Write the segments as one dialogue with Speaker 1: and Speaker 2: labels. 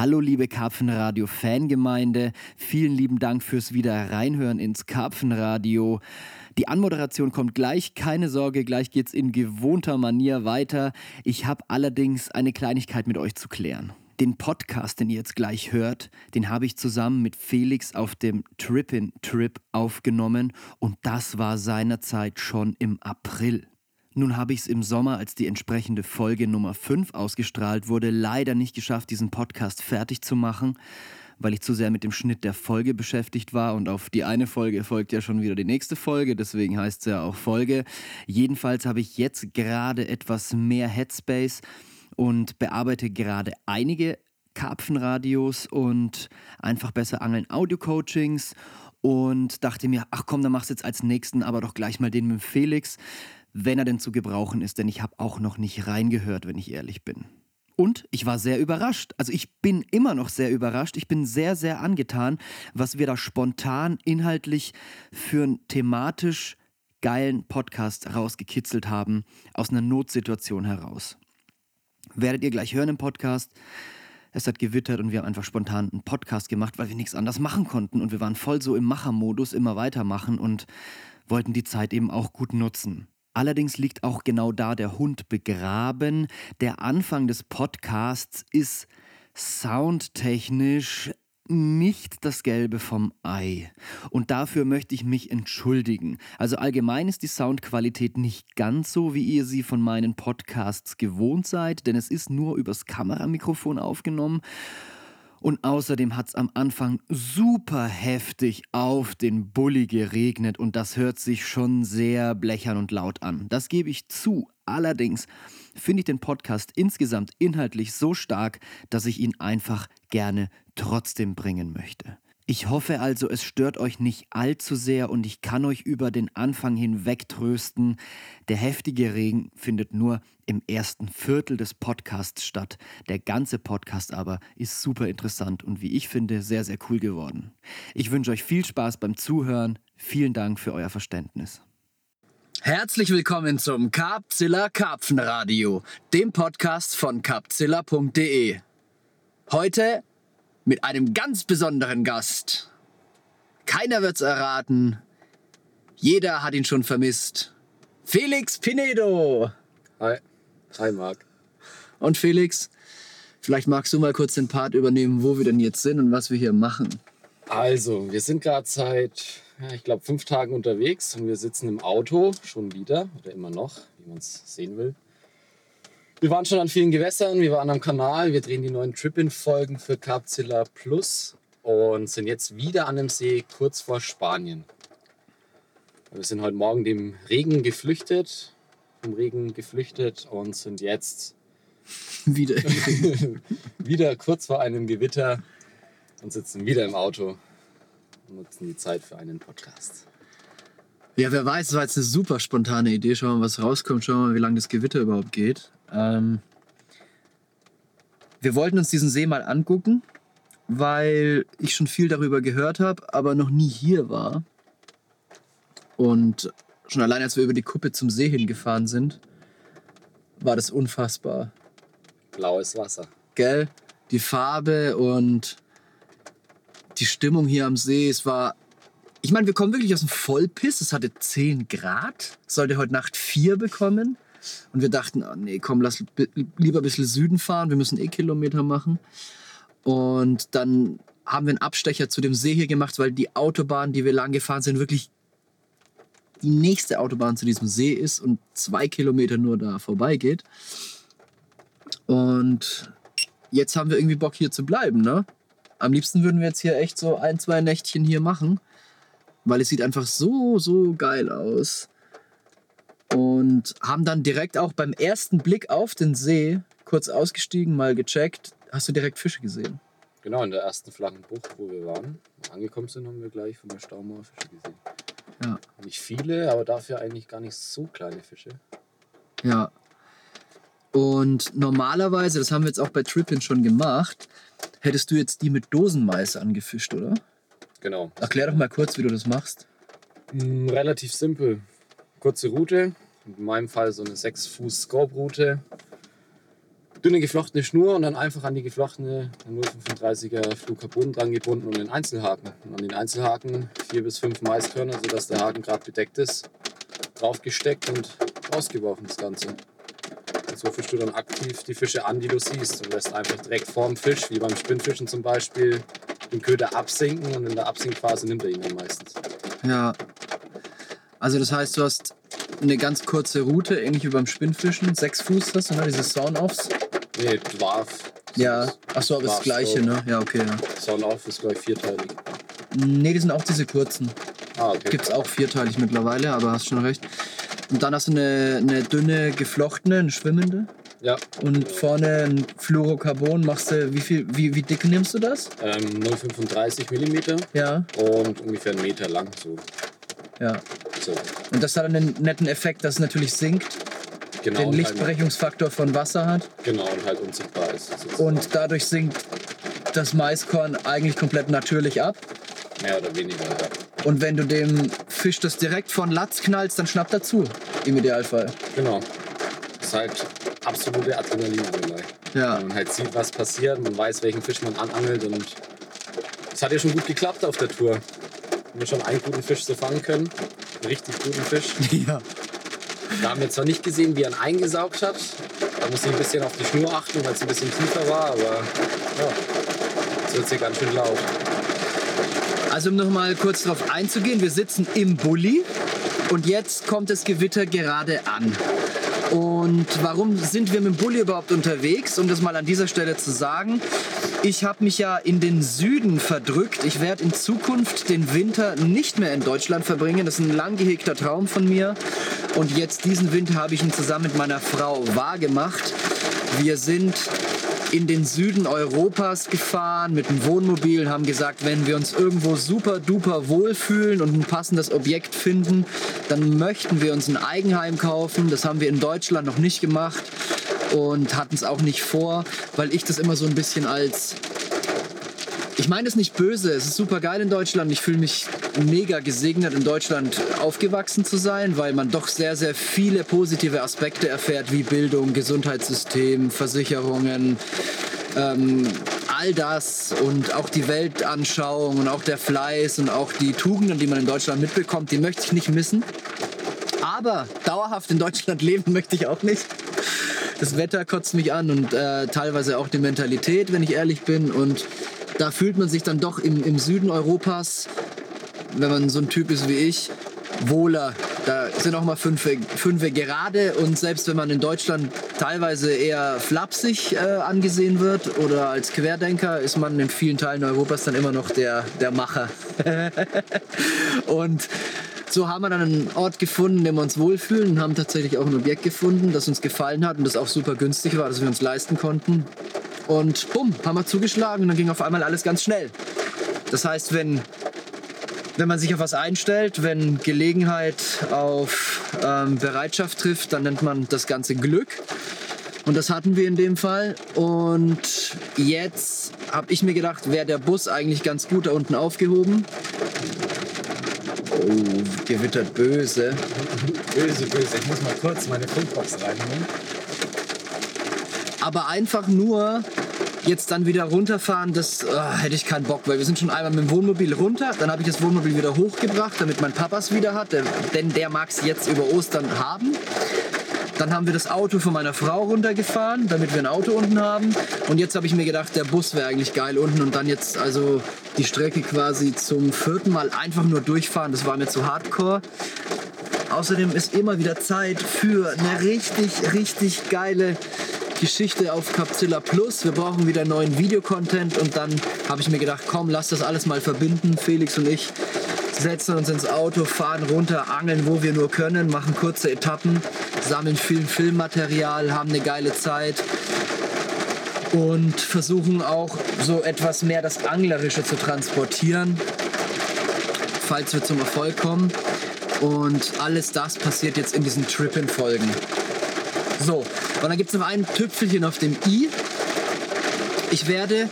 Speaker 1: Hallo liebe Karpfenradio Fangemeinde, vielen lieben Dank fürs wieder reinhören ins Karpfenradio. Die Anmoderation kommt gleich, keine Sorge, gleich geht's in gewohnter Manier weiter. Ich habe allerdings eine Kleinigkeit mit euch zu klären. Den Podcast, den ihr jetzt gleich hört, den habe ich zusammen mit Felix auf dem Trippin Trip aufgenommen und das war seinerzeit schon im April. Nun habe ich es im Sommer, als die entsprechende Folge Nummer 5 ausgestrahlt wurde, leider nicht geschafft, diesen Podcast fertig zu machen, weil ich zu sehr mit dem Schnitt der Folge beschäftigt war. Und auf die eine Folge folgt ja schon wieder die nächste Folge, deswegen heißt es ja auch Folge. Jedenfalls habe ich jetzt gerade etwas mehr Headspace und bearbeite gerade einige Karpfenradios und einfach besser angeln Audio-Coachings. Und dachte mir, ach komm, dann machst du jetzt als nächsten aber doch gleich mal den mit Felix wenn er denn zu gebrauchen ist, denn ich habe auch noch nicht reingehört, wenn ich ehrlich bin. Und ich war sehr überrascht. Also ich bin immer noch sehr überrascht. Ich bin sehr, sehr angetan, was wir da spontan inhaltlich für einen thematisch geilen Podcast rausgekitzelt haben, aus einer Notsituation heraus. Werdet ihr gleich hören im Podcast. Es hat gewittert und wir haben einfach spontan einen Podcast gemacht, weil wir nichts anderes machen konnten. Und wir waren voll so im Machermodus, immer weitermachen und wollten die Zeit eben auch gut nutzen. Allerdings liegt auch genau da der Hund begraben. Der Anfang des Podcasts ist soundtechnisch nicht das Gelbe vom Ei. Und dafür möchte ich mich entschuldigen. Also allgemein ist die Soundqualität nicht ganz so, wie ihr sie von meinen Podcasts gewohnt seid, denn es ist nur übers Kameramikrofon aufgenommen. Und außerdem hat es am Anfang super heftig auf den Bulli geregnet und das hört sich schon sehr blechern und laut an. Das gebe ich zu. Allerdings finde ich den Podcast insgesamt inhaltlich so stark, dass ich ihn einfach gerne trotzdem bringen möchte. Ich hoffe also, es stört euch nicht allzu sehr und ich kann euch über den Anfang hinweg trösten. Der heftige Regen findet nur im ersten Viertel des Podcasts statt. Der ganze Podcast aber ist super interessant und wie ich finde, sehr, sehr cool geworden. Ich wünsche euch viel Spaß beim Zuhören. Vielen Dank für euer Verständnis. Herzlich willkommen zum Carpzilla Karpfenradio, dem Podcast von carpzilla.de. Heute mit einem ganz besonderen Gast. Keiner wird's erraten. Jeder hat ihn schon vermisst. Felix Pinedo.
Speaker 2: Hi. Hi, Marc.
Speaker 1: Und Felix, vielleicht magst du mal kurz den Part übernehmen, wo wir denn jetzt sind und was wir hier machen.
Speaker 2: Also, wir sind gerade seit, ja, ich glaube, fünf Tagen unterwegs und wir sitzen im Auto schon wieder oder immer noch, wie man es sehen will. Wir waren schon an vielen Gewässern, wir waren am Kanal, wir drehen die neuen Trip-In-Folgen für Carpzilla Plus und sind jetzt wieder an dem See kurz vor Spanien. Wir sind heute Morgen dem Regen geflüchtet, vom Regen geflüchtet und sind jetzt
Speaker 1: wieder,
Speaker 2: wieder kurz vor einem Gewitter und sitzen wieder im Auto und nutzen die Zeit für einen Podcast.
Speaker 1: Ja, wer weiß, das war jetzt eine super spontane Idee. Schauen wir mal, was rauskommt. Schauen wir mal, wie lange das Gewitter überhaupt geht. Ähm, wir wollten uns diesen See mal angucken, weil ich schon viel darüber gehört habe, aber noch nie hier war. Und schon allein als wir über die Kuppe zum See hingefahren sind, war das unfassbar.
Speaker 2: Blaues Wasser.
Speaker 1: Gell? Die Farbe und die Stimmung hier am See, es war. Ich meine, wir kommen wirklich aus dem Vollpiss. Es hatte 10 Grad. Sollte heute Nacht 4 bekommen. Und wir dachten, oh nee, komm, lass lieber ein bisschen Süden fahren, wir müssen eh Kilometer machen. Und dann haben wir einen Abstecher zu dem See hier gemacht, weil die Autobahn, die wir lang gefahren sind, wirklich die nächste Autobahn zu diesem See ist und zwei Kilometer nur da vorbeigeht. Und jetzt haben wir irgendwie Bock hier zu bleiben, ne? Am liebsten würden wir jetzt hier echt so ein, zwei Nächtchen hier machen, weil es sieht einfach so, so geil aus und haben dann direkt auch beim ersten Blick auf den See kurz ausgestiegen, mal gecheckt. Hast du direkt Fische gesehen?
Speaker 2: Genau, in der ersten flachen Bucht, wo wir waren, angekommen sind, haben wir gleich von der Staumauer Fische gesehen. Ja. Nicht viele, aber dafür eigentlich gar nicht so kleine Fische.
Speaker 1: Ja. Und normalerweise, das haben wir jetzt auch bei Trippin schon gemacht, hättest du jetzt die mit Dosenmais angefischt, oder?
Speaker 2: Genau.
Speaker 1: Erklär doch mal kurz, wie du das machst.
Speaker 2: Mm, relativ simpel kurze Route. In meinem Fall so eine 6 Fuß Scope Route. dünne geflochtene Schnur und dann einfach an die geflochtene 0,35er Fluorcarbon dran gebunden und den Einzelhaken. Und an den Einzelhaken vier bis fünf Maiskörner, sodass der Haken gerade bedeckt ist, draufgesteckt und rausgeworfen das Ganze. Und so fischst du dann aktiv die Fische an, die du siehst und lässt einfach direkt vorm Fisch, wie beim Spinnfischen zum Beispiel, den Köder absinken und in der Absinkphase nimmt er ihn dann meistens.
Speaker 1: Ja. Also das heißt, du hast eine ganz kurze Route, ähnlich wie beim Spinnfischen. Sechs Fuß das, ne? Diese Sawn-Offs.
Speaker 2: Nee, Dwarf.
Speaker 1: Ja. Achso, aber das gleiche, ne? Ja, okay. Ja.
Speaker 2: Sawn-Off ist, glaube ich, vierteilig.
Speaker 1: Nee, die sind auch diese kurzen.
Speaker 2: Ah, okay.
Speaker 1: Gibt es auch vierteilig mittlerweile, aber hast schon recht. Und dann hast du eine, eine dünne, geflochtene, eine schwimmende.
Speaker 2: Ja,
Speaker 1: Und vorne ein Fluorocarbon machst du, wie viel, wie, wie dick nimmst du das?
Speaker 2: ähm, 0,35 mm
Speaker 1: Ja.
Speaker 2: und ungefähr einen Meter lang. So.
Speaker 1: Ja.
Speaker 2: So.
Speaker 1: Und das hat einen netten Effekt, dass es natürlich sinkt,
Speaker 2: Genau,
Speaker 1: den
Speaker 2: und
Speaker 1: Lichtbrechungsfaktor von Wasser hat.
Speaker 2: Halt, genau, und halt unsichtbar ist. sozusagen.
Speaker 1: Und dadurch sinkt das Maiskorn eigentlich komplett natürlich ab.
Speaker 2: Mehr oder weniger, ja.
Speaker 1: Und wenn du dem Fisch das direkt von Latz knallst, dann schnappt er zu. Im Idealfall.
Speaker 2: Genau. Das ist halt absolute Adrenalinbrüllerei.
Speaker 1: Ja.
Speaker 2: Man halt sieht, was passiert, man weiß, welchen Fisch man anangelt und es hat ja schon gut geklappt auf der Tour. Wir haben schon einen guten Fisch so fangen können. Einen richtig guten Fisch.
Speaker 1: Ja.
Speaker 2: Wir haben jetzt zwar nicht gesehen, wie er ihn eingesaugt hat. Da muss ich ein bisschen auf die Schnur achten, weil es ein bisschen tiefer war, aber ja, es wird hier ganz schön laut.
Speaker 1: Also um nochmal kurz darauf einzugehen, wir sitzen im Bulli und jetzt kommt das Gewitter gerade an. Und warum sind wir mit dem Bulli überhaupt unterwegs? Um das mal an dieser Stelle zu sagen. Ich habe mich ja in den Süden verdrückt. Ich werde in Zukunft den Winter nicht mehr in Deutschland verbringen. Das ist ein lang gehegter Traum von mir. Und jetzt diesen Winter habe ich ihn zusammen mit meiner Frau wahrgemacht. Wir sind in den Süden Europas gefahren mit dem Wohnmobil haben gesagt, wenn wir uns irgendwo super duper wohlfühlen und ein passendes Objekt finden, dann möchten wir uns ein Eigenheim kaufen. Das haben wir in Deutschland noch nicht gemacht und hatten es auch nicht vor, weil ich das immer so ein bisschen als ich meine es nicht böse, es ist super geil in Deutschland. Ich fühle mich mega gesegnet, in Deutschland aufgewachsen zu sein, weil man doch sehr, sehr viele positive Aspekte erfährt, wie Bildung, Gesundheitssystem, Versicherungen, ähm, all das und auch die Weltanschauung und auch der Fleiß und auch die Tugenden, die man in Deutschland mitbekommt, die möchte ich nicht missen. Aber dauerhaft in Deutschland leben möchte ich auch nicht. Das Wetter kotzt mich an und äh, teilweise auch die Mentalität, wenn ich ehrlich bin. Und da fühlt man sich dann doch im, im Süden Europas, wenn man so ein Typ ist wie ich, wohler. Da sind auch mal fünf, fünf gerade und selbst wenn man in Deutschland teilweise eher flapsig äh, angesehen wird oder als Querdenker, ist man in vielen Teilen Europas dann immer noch der, der Macher. und so haben wir dann einen Ort gefunden, dem wir uns wohlfühlen und haben tatsächlich auch ein Objekt gefunden, das uns gefallen hat und das auch super günstig war, das wir uns leisten konnten. Und bumm, haben wir zugeschlagen und dann ging auf einmal alles ganz schnell. Das heißt, wenn, wenn man sich auf was einstellt, wenn Gelegenheit auf ähm, Bereitschaft trifft, dann nennt man das Ganze Glück. Und das hatten wir in dem Fall. Und jetzt habe ich mir gedacht, wäre der Bus eigentlich ganz gut da unten aufgehoben. Oh, gewittert böse.
Speaker 2: Böse, böse. Ich muss mal kurz meine Funkbox reinholen.
Speaker 1: Aber einfach nur jetzt dann wieder runterfahren, das ah, hätte ich keinen Bock, weil wir sind schon einmal mit dem Wohnmobil runter, dann habe ich das Wohnmobil wieder hochgebracht, damit mein Papa es wieder hat, denn der mag es jetzt über Ostern haben. Dann haben wir das Auto von meiner Frau runtergefahren, damit wir ein Auto unten haben. Und jetzt habe ich mir gedacht, der Bus wäre eigentlich geil unten und dann jetzt also die Strecke quasi zum vierten Mal einfach nur durchfahren, das war mir zu hardcore. Außerdem ist immer wieder Zeit für eine richtig, richtig geile Geschichte auf Capzilla Plus. Wir brauchen wieder neuen Videocontent und dann habe ich mir gedacht, komm, lass das alles mal verbinden. Felix und ich setzen uns ins Auto, fahren runter, angeln, wo wir nur können, machen kurze Etappen, sammeln viel Filmmaterial, haben eine geile Zeit und versuchen auch so etwas mehr das Anglerische zu transportieren, falls wir zum Erfolg kommen. Und alles das passiert jetzt in diesen Trip-In-Folgen. So, und dann gibt es noch ein Tüpfelchen auf dem i. Ich werde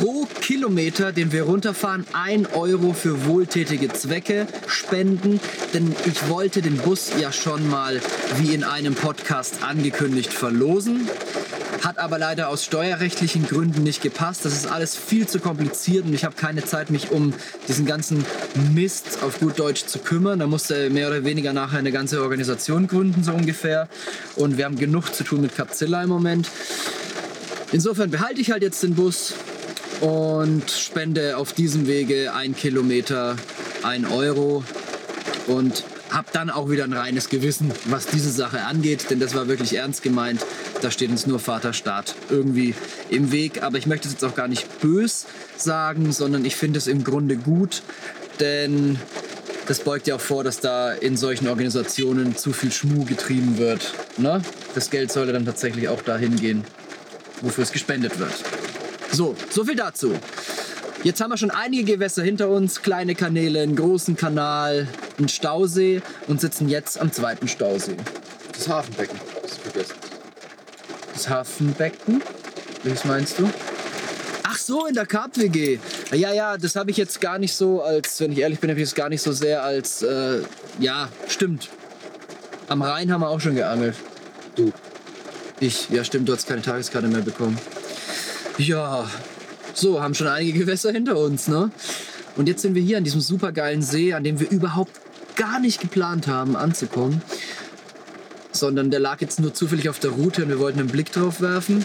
Speaker 1: pro Kilometer, den wir runterfahren, 1 Euro für wohltätige Zwecke spenden. Denn ich wollte den Bus ja schon mal, wie in einem Podcast angekündigt, verlosen. Hat aber leider aus steuerrechtlichen Gründen nicht gepasst. Das ist alles viel zu kompliziert und ich habe keine Zeit, mich um diesen ganzen Mist auf gut Deutsch zu kümmern. Da musste mehr oder weniger nachher eine ganze Organisation gründen, so ungefähr. Und wir haben genug zu tun mit Capzilla im Moment. Insofern behalte ich halt jetzt den Bus und spende auf diesem Wege ein Kilometer ein Euro und habe dann auch wieder ein reines Gewissen, was diese Sache angeht, denn das war wirklich ernst gemeint. Da steht uns nur Vaterstaat irgendwie im Weg. Aber ich möchte es jetzt auch gar nicht bös sagen, sondern ich finde es im Grunde gut, denn das beugt ja auch vor, dass da in solchen Organisationen zu viel Schmuh getrieben wird. Ne? Das Geld sollte dann tatsächlich auch dahin gehen, wofür es gespendet wird. So, so viel dazu. Jetzt haben wir schon einige Gewässer hinter uns, kleine Kanäle, einen großen Kanal, einen Stausee und sitzen jetzt am zweiten Stausee.
Speaker 2: Das Hafenbecken, das vergessen.
Speaker 1: Das Hafenbecken? Welches meinst du? Ach so, in der Carp-WG. Ja, ja, das habe ich jetzt gar nicht so als, wenn ich ehrlich bin, habe ich es gar nicht so sehr als, äh, ja, stimmt. Am Rhein haben wir auch schon geangelt.
Speaker 2: Du.
Speaker 1: Ich, ja stimmt, du hast keine Tageskarte mehr bekommen. Ja, so, haben schon einige Gewässer hinter uns, ne? Und jetzt sind wir hier an diesem supergeilen See, an dem wir überhaupt gar nicht geplant haben anzukommen. Sondern der lag jetzt nur zufällig auf der Route und wir wollten einen Blick drauf werfen.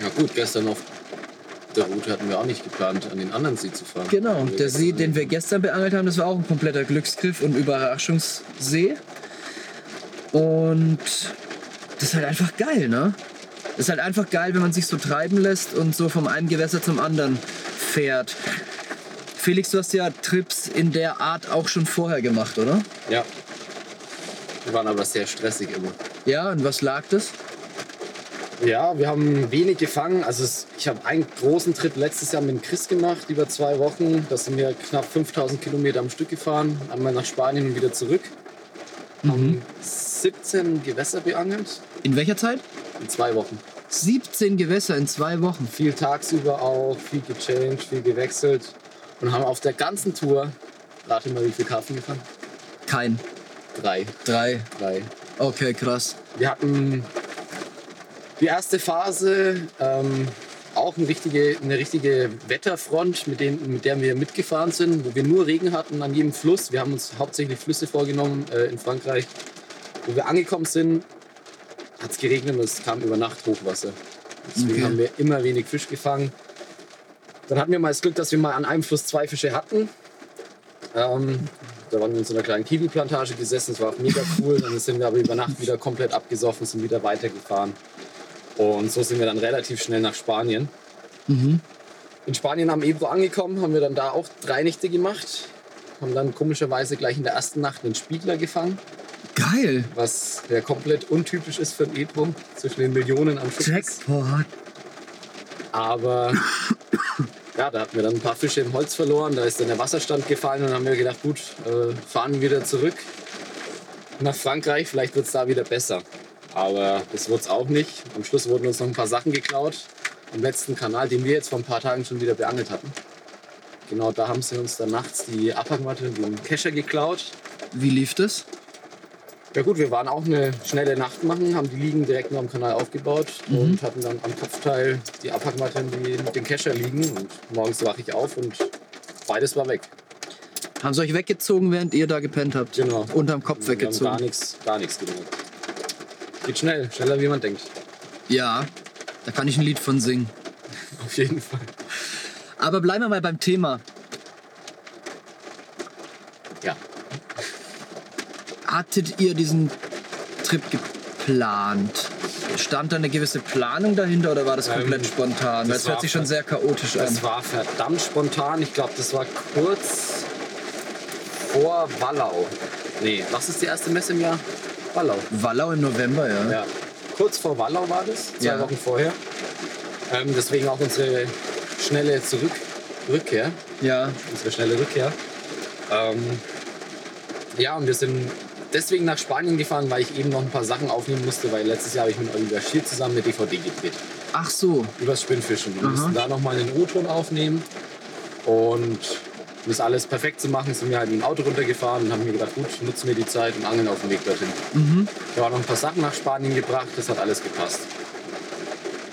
Speaker 2: Ja gut, gestern auf der Route hatten wir auch nicht geplant, an den anderen See zu fahren.
Speaker 1: Genau, der See, den wir gestern beangelt haben, das war auch ein kompletter Glücksgriff und Überraschungssee. Und das ist halt einfach geil, ne? Das ist halt einfach geil, wenn man sich so treiben lässt und so vom einen Gewässer zum anderen fährt. Felix, du hast ja Trips in der Art auch schon vorher gemacht, oder?
Speaker 2: Ja. Wir waren aber sehr stressig immer.
Speaker 1: Ja, und was lag das?
Speaker 2: Ja, wir haben wenig gefangen. Also es, ich habe einen großen Trip letztes Jahr mit dem Chris gemacht, über zwei Wochen. Da sind wir knapp 5000 Kilometer am Stück gefahren. Einmal nach Spanien und wieder zurück. Haben 17 Gewässer beangelt
Speaker 1: In welcher Zeit?
Speaker 2: In zwei Wochen.
Speaker 1: 17 Gewässer in zwei Wochen.
Speaker 2: Viel tagsüber auch, viel gechanged, viel gewechselt. Und haben auf der ganzen Tour, rate mal, wie viel Karpfen gefangen?
Speaker 1: Kein.
Speaker 2: Drei.
Speaker 1: Drei.
Speaker 2: Drei.
Speaker 1: Okay, krass.
Speaker 2: Wir hatten die erste Phase ähm, auch eine richtige, eine richtige Wetterfront, mit, dem, mit der wir mitgefahren sind, wo wir nur Regen hatten an jedem Fluss. Wir haben uns hauptsächlich Flüsse vorgenommen äh, in Frankreich. Wo wir angekommen sind, hat es geregnet und es kam über Nacht Hochwasser. Deswegen
Speaker 1: Okay.
Speaker 2: haben wir immer wenig Fisch gefangen. Dann hatten wir mal das Glück, dass wir mal an einem Fluss zwei Fische hatten. Ähm, da waren wir in so einer kleinen Kiwi-Plantage gesessen, das war auch mega cool. Dann sind wir aber über Nacht wieder komplett abgesoffen, sind wieder weitergefahren. Und so sind wir dann relativ schnell nach Spanien. In Spanien am Ebro angekommen, haben wir dann da auch drei Nächte gemacht. Haben dann komischerweise gleich in der ersten Nacht einen Spiegler gefangen,
Speaker 1: Geil.
Speaker 2: was ja komplett untypisch ist für ein Ebro, zwischen den Millionen Stück. ist.
Speaker 1: Jackpot.
Speaker 2: Aber ja, da hatten wir dann ein paar Fische im Holz verloren. Da ist dann der Wasserstand gefallen und dann haben wir gedacht, gut, äh, fahren wir wieder zurück nach Frankreich. Vielleicht wird es da wieder besser. Aber das wurde es auch nicht. Am Schluss wurden uns noch ein paar Sachen geklaut. Am letzten Kanal, den wir jetzt vor ein paar Tagen schon wieder beangelt hatten. Genau da haben sie uns dann nachts die Abhangmatte und den Kescher geklaut.
Speaker 1: Wie lief das?
Speaker 2: Ja gut, wir waren auch eine schnelle Nacht machen, haben die Liegen direkt nur am Kanal aufgebaut und hatten dann am Kopfteil die Abpackmatte die, den Kescher liegen. Und morgens wache ich auf und beides war weg.
Speaker 1: Haben sie euch weggezogen, während ihr da gepennt habt?
Speaker 2: Genau.
Speaker 1: Unterm Kopf
Speaker 2: Wir haben gar
Speaker 1: weggezogen.
Speaker 2: nichts, gar nichts gemerkt. Geht schnell, schneller wie man denkt.
Speaker 1: Ja, da kann ich ein Lied von singen.
Speaker 2: Auf jeden Fall.
Speaker 1: Aber bleiben wir mal beim Thema. Hattet ihr diesen Trip geplant? Stand da eine gewisse Planung dahinter oder war das komplett
Speaker 2: Ähm,
Speaker 1: spontan?
Speaker 2: das
Speaker 1: Das hört sich schon sehr chaotisch an.
Speaker 2: Das war verdammt spontan. Ich glaube, das war kurz vor Wallau. Nee, was ist die erste Messe im Jahr? Wallau.
Speaker 1: Wallau im November, ja.
Speaker 2: Ja, kurz vor Wallau war das, zwei
Speaker 1: Ja.
Speaker 2: Wochen vorher. Ähm, deswegen auch unsere schnelle Zurück Rückkehr,
Speaker 1: Ja.
Speaker 2: unsere schnelle Rückkehr. Ähm, ja, und wir sind deswegen nach Spanien gefahren, weil ich eben noch ein paar Sachen aufnehmen musste, weil letztes Jahr habe ich mit Oliver Schier zusammen eine DVD gedreht.
Speaker 1: Ach so.
Speaker 2: Übers Spinnfischen. Wir
Speaker 1: Aha.
Speaker 2: mussten da nochmal einen O-Ton aufnehmen. Und um das alles perfekt zu machen, sind wir halt mit dem Auto runtergefahren und haben mir gedacht, gut, nutzen wir die Zeit und angeln auf dem Weg dorthin.
Speaker 1: Mhm.
Speaker 2: Ich habe auch noch ein paar Sachen nach Spanien gebracht, das hat alles gepasst.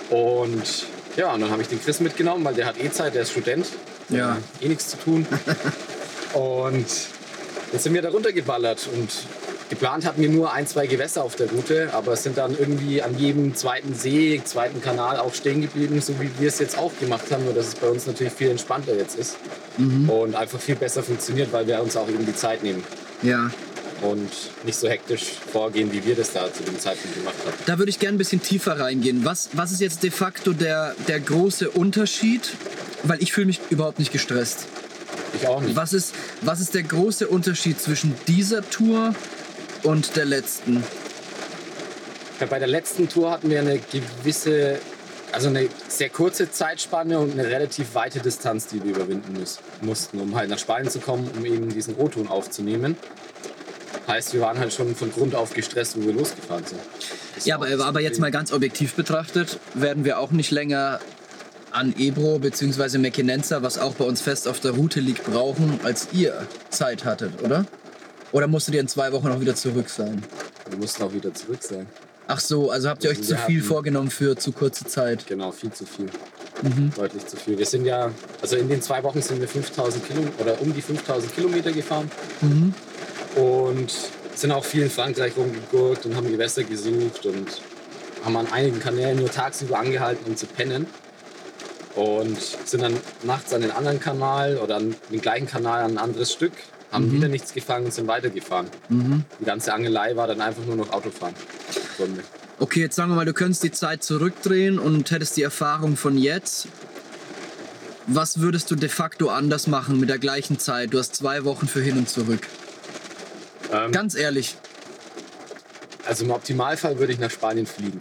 Speaker 2: Und ja, und dann habe ich den Chris mitgenommen, weil der hat eh Zeit, der ist Student. Der
Speaker 1: Ja.
Speaker 2: hat Eh nichts zu tun. und jetzt sind wir da runtergeballert und geplant hatten wir nur ein, zwei Gewässer auf der Route, aber es sind dann irgendwie an jedem zweiten See, zweiten Kanal auch stehen geblieben, so wie wir es jetzt auch gemacht haben, nur dass es bei uns natürlich viel entspannter jetzt ist und einfach viel besser funktioniert, weil wir uns auch eben die Zeit nehmen
Speaker 1: Ja.
Speaker 2: und nicht so hektisch vorgehen, wie wir das da zu dem Zeitpunkt gemacht haben.
Speaker 1: Da würde ich gerne ein bisschen tiefer reingehen. Was, was ist jetzt de facto der, der große Unterschied? Weil ich fühle mich überhaupt nicht gestresst.
Speaker 2: Ich auch nicht.
Speaker 1: Was ist, was ist der große Unterschied zwischen dieser Tour und der letzten?
Speaker 2: Ja, bei der letzten Tour hatten wir eine gewisse, also eine sehr kurze Zeitspanne und eine relativ weite Distanz, die wir überwinden muss, mussten, um halt nach Spanien zu kommen, um eben diesen O-Ton aufzunehmen. Heißt, wir waren halt schon von Grund auf gestresst, wo wir losgefahren sind. Das
Speaker 1: Ja, aber, aber jetzt mal ganz objektiv betrachtet, werden wir auch nicht länger an Ebro bzw. Mequinenza, was auch bei uns fest auf der Route liegt, brauchen, als ihr Zeit hattet, oder? Oder musstet ihr in zwei Wochen auch wieder zurück sein?
Speaker 2: Wir mussten auch wieder zurück sein.
Speaker 1: Ach so, also habt ihr euch
Speaker 2: Wir
Speaker 1: zu viel vorgenommen für zu kurze Zeit?
Speaker 2: Genau, viel zu viel.
Speaker 1: Mhm.
Speaker 2: Deutlich zu viel. Wir sind ja, also in den zwei Wochen sind wir 5000 Kilometer oder um die 5000 Kilometer gefahren.
Speaker 1: Mhm.
Speaker 2: Und sind auch viel in Frankreich rumgegurkt und haben Gewässer gesucht und haben an einigen Kanälen nur tagsüber angehalten, um zu pennen. Und sind dann nachts an den anderen Kanal oder an den gleichen Kanal an ein anderes Stück, haben wieder nichts gefangen und sind weitergefahren.
Speaker 1: Mhm.
Speaker 2: Die ganze Angelei war dann einfach nur noch Autofahren.
Speaker 1: Okay, jetzt sagen wir mal, du könntest die Zeit zurückdrehen und hättest die Erfahrung von jetzt. Was würdest du de facto anders machen mit der gleichen Zeit? Du hast zwei Wochen für hin und zurück.
Speaker 2: Ähm,
Speaker 1: Ganz ehrlich.
Speaker 2: also im Optimalfall würde ich nach Spanien fliegen.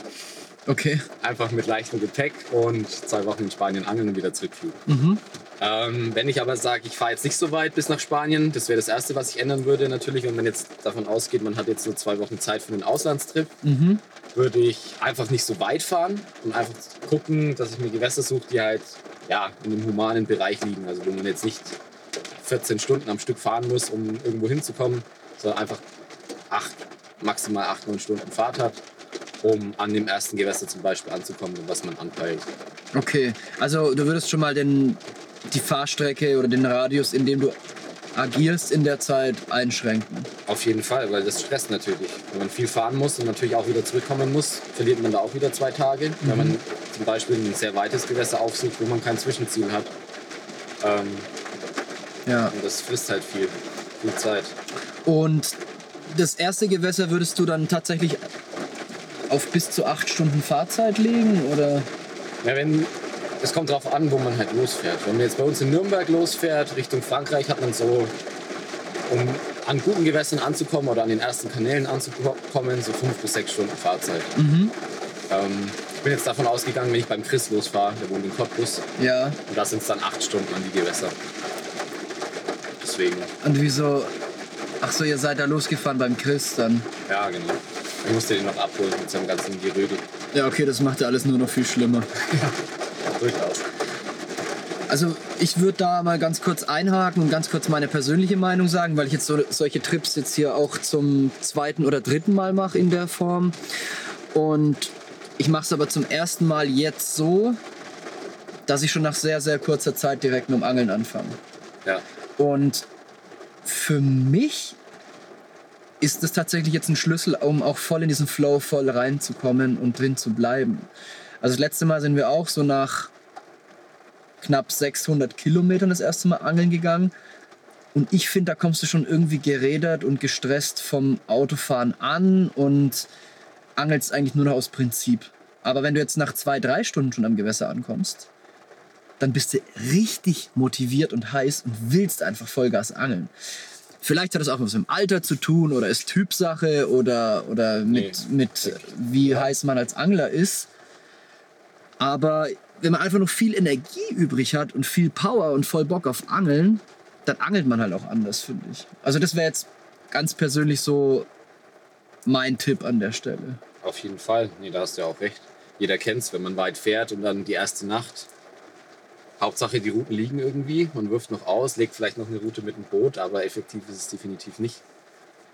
Speaker 1: Okay.
Speaker 2: Einfach mit leichtem Gepäck und zwei Wochen in Spanien angeln und wieder zurückfliegen.
Speaker 1: Mhm.
Speaker 2: Ähm, wenn ich aber sage, ich fahre jetzt nicht so weit bis nach Spanien, das wäre das Erste, was ich ändern würde natürlich. Wenn man jetzt davon ausgeht, man hat jetzt nur zwei Wochen Zeit für einen Auslandstrip,
Speaker 1: Mhm.
Speaker 2: würde ich einfach nicht so weit fahren und einfach gucken, dass ich mir Gewässer suche, die halt ja, in einem humanen Bereich liegen. Also wo man jetzt nicht 14 Stunden am Stück fahren muss, um irgendwo hinzukommen, sondern einfach acht, maximal 8, 9 Stunden Fahrt hat, um an dem ersten Gewässer zum Beispiel anzukommen, was man anpeilt.
Speaker 1: Okay. Also du würdest schon mal den, die Fahrstrecke oder den Radius, in dem du agierst, in der Zeit einschränken.
Speaker 2: Auf jeden Fall, weil das stresst natürlich. Wenn man viel fahren muss und natürlich auch wieder zurückkommen muss, verliert man da auch wieder zwei Tage. Wenn man zum Beispiel ein sehr weites Gewässer aufsucht, wo man kein Zwischenziel hat. Ähm,
Speaker 1: Ja.
Speaker 2: und das frisst halt viel, viel Zeit.
Speaker 1: Und das erste Gewässer würdest du dann tatsächlich auf bis zu acht Stunden Fahrzeit legen? Oder?
Speaker 2: Ja, wenn, es kommt darauf an, wo man halt losfährt. Wenn man jetzt bei uns in Nürnberg losfährt, Richtung Frankreich, hat man so, um an guten Gewässern anzukommen oder an den ersten Kanälen anzukommen, so fünf bis sechs Stunden Fahrzeit.
Speaker 1: Mhm.
Speaker 2: Ähm, ich bin jetzt davon ausgegangen, wenn ich beim Chris losfahre, der wohnt in Cottbus,
Speaker 1: Ja.
Speaker 2: und da sind es dann acht Stunden an die Gewässer. Deswegen,
Speaker 1: Und wieso? Ach so, ihr seid da losgefahren beim Chris dann.
Speaker 2: ja genau. Ich musste den noch abholen mit seinem ganzen Gerödel.
Speaker 1: Ja, okay, das macht ja alles nur noch viel schlimmer.
Speaker 2: Durchaus.
Speaker 1: Also ich würde da mal ganz kurz einhaken und ganz kurz meine persönliche Meinung sagen, weil ich jetzt so, solche Trips jetzt hier auch zum zweiten oder dritten Mal mache in der Form. Und ich mache es aber zum ersten Mal jetzt so, dass ich schon nach sehr, sehr kurzer Zeit direkt mit dem Angeln anfange.
Speaker 2: Ja.
Speaker 1: Und für mich ist das tatsächlich jetzt ein Schlüssel, um auch voll in diesen Flow voll reinzukommen und drin zu bleiben. Also das letzte Mal sind wir auch so nach knapp 600 Kilometern das erste Mal angeln gegangen. Und ich finde, da kommst du schon irgendwie gerädert und gestresst vom Autofahren an und angelst eigentlich nur noch aus Prinzip. Aber wenn du jetzt nach zwei, drei Stunden schon am Gewässer ankommst, dann bist du richtig motiviert und heiß und willst einfach Vollgas angeln. Vielleicht hat das auch was mit dem Alter zu tun oder ist Typsache oder, oder mit,
Speaker 2: Nee.
Speaker 1: mit wie heiß man als Angler ist. Aber wenn man einfach noch viel Energie übrig hat und viel Power und voll Bock auf Angeln, dann angelt man halt auch anders, finde ich. Also das wäre jetzt ganz persönlich so mein Tipp an der Stelle.
Speaker 2: Auf jeden Fall. Nee, da hast du ja auch recht. Jeder kennt es, wenn man weit fährt und dann die erste Nacht. Hauptsache, die Routen liegen irgendwie. Man wirft noch aus, legt vielleicht noch eine Route mit dem Boot, aber effektiv ist es definitiv nicht.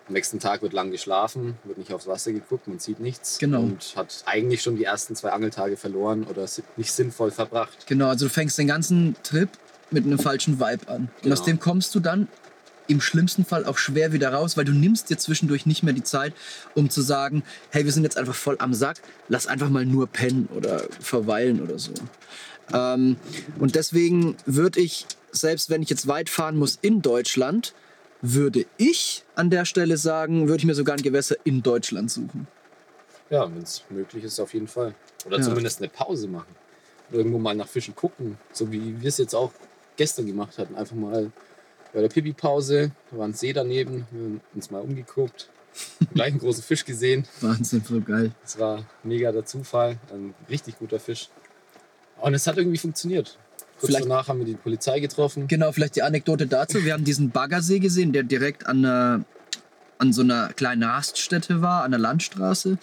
Speaker 2: Am nächsten Tag wird lang geschlafen, wird nicht aufs Wasser geguckt, man sieht nichts.
Speaker 1: Genau.
Speaker 2: Und hat eigentlich schon die ersten zwei Angeltage verloren oder nicht sinnvoll verbracht.
Speaker 1: Genau, also du fängst den ganzen Trip mit einem falschen Vibe an. Und aus
Speaker 2: Genau.
Speaker 1: dem kommst du dann im schlimmsten Fall auch schwer wieder raus, weil du nimmst dir zwischendurch nicht mehr die Zeit, um zu sagen, hey, wir sind jetzt einfach voll am Sack, lass einfach mal nur pennen oder verweilen oder so. Ähm, und deswegen würde ich, selbst wenn ich jetzt weit fahren muss in Deutschland, würde ich an der Stelle sagen, würde ich mir sogar ein Gewässer in Deutschland suchen.
Speaker 2: Ja, wenn es möglich ist, auf jeden Fall. Oder
Speaker 1: Ja.
Speaker 2: zumindest eine Pause machen. Oder irgendwo mal nach Fischen gucken. So wie wir es jetzt auch gestern gemacht hatten. Einfach mal bei der Pipi-Pause, da war ein See daneben, wir haben uns mal umgeguckt. Gleich einen großen Fisch gesehen.
Speaker 1: Wahnsinn, voll geil.
Speaker 2: Das war mega der Zufall. Ein richtig guter Fisch. Und es hat irgendwie funktioniert. Kurz
Speaker 1: Vielleicht-
Speaker 2: danach haben wir die Polizei getroffen.
Speaker 1: Genau, vielleicht die Anekdote dazu. Wir haben diesen Baggersee gesehen, der direkt an, einer, an so einer kleinen Raststätte war, an der Landstraße.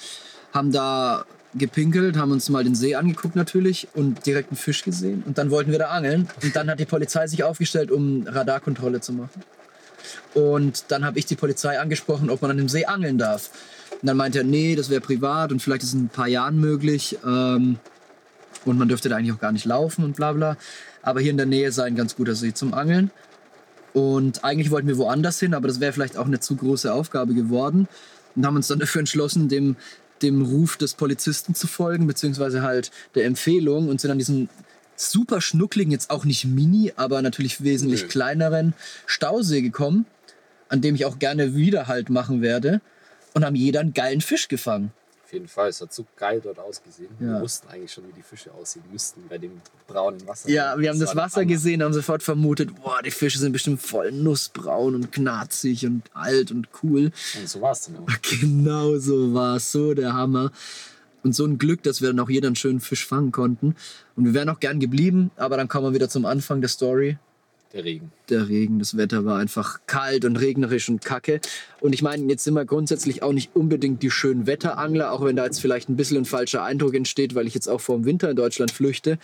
Speaker 1: Haben da gepinkelt, haben uns mal den See angeguckt natürlich und direkt einen Fisch gesehen. Und dann wollten wir da angeln. Und dann hat die Polizei sich aufgestellt, um Radarkontrolle zu machen. Und dann habe ich die Polizei angesprochen, ob man an dem See angeln darf. Und dann meinte er, nee, das wäre privat und vielleicht ist es in ein paar Jahren möglich. Ähm, und man dürfte da eigentlich auch gar nicht laufen und bla bla. Aber hier in der Nähe sei ein ganz guter See zum Angeln. Und eigentlich wollten wir woanders hin, aber das wäre vielleicht auch eine zu große Aufgabe geworden. Und haben uns dann dafür entschlossen, dem, dem Ruf des Polizisten zu folgen, beziehungsweise halt der Empfehlung und sind an diesen super schnuckligen, jetzt auch nicht mini, aber natürlich wesentlich
Speaker 2: Nö.
Speaker 1: kleineren Stausee gekommen, an dem ich auch gerne wieder halt machen werde. Und haben jeder einen geilen Fisch gefangen.
Speaker 2: Auf jeden Fall, es hat so geil dort ausgesehen.
Speaker 1: Ja.
Speaker 2: Wir wussten eigentlich schon, wie die Fische aussehen müssten bei dem braunen Wasser.
Speaker 1: Ja, wir haben das
Speaker 2: der
Speaker 1: Wasser
Speaker 2: Hammer.
Speaker 1: gesehen, haben sofort vermutet, boah, die Fische sind bestimmt voll nussbraun und knarzig und alt und cool.
Speaker 2: Und so war es dann auch.
Speaker 1: Genau so war es, so der Hammer. Und so ein Glück, dass wir dann auch jeder einen schönen Fisch fangen konnten. Und wir wären auch gern geblieben, aber dann kommen wir wieder zum Anfang der Story.
Speaker 2: Der Regen.
Speaker 1: Der Regen, das Wetter war einfach kalt und regnerisch und kacke. Und ich meine, jetzt sind wir grundsätzlich auch nicht unbedingt die schönen Wetterangler, auch wenn da jetzt vielleicht ein bisschen ein falscher Eindruck entsteht, weil ich jetzt auch vor dem Winter in Deutschland flüchte.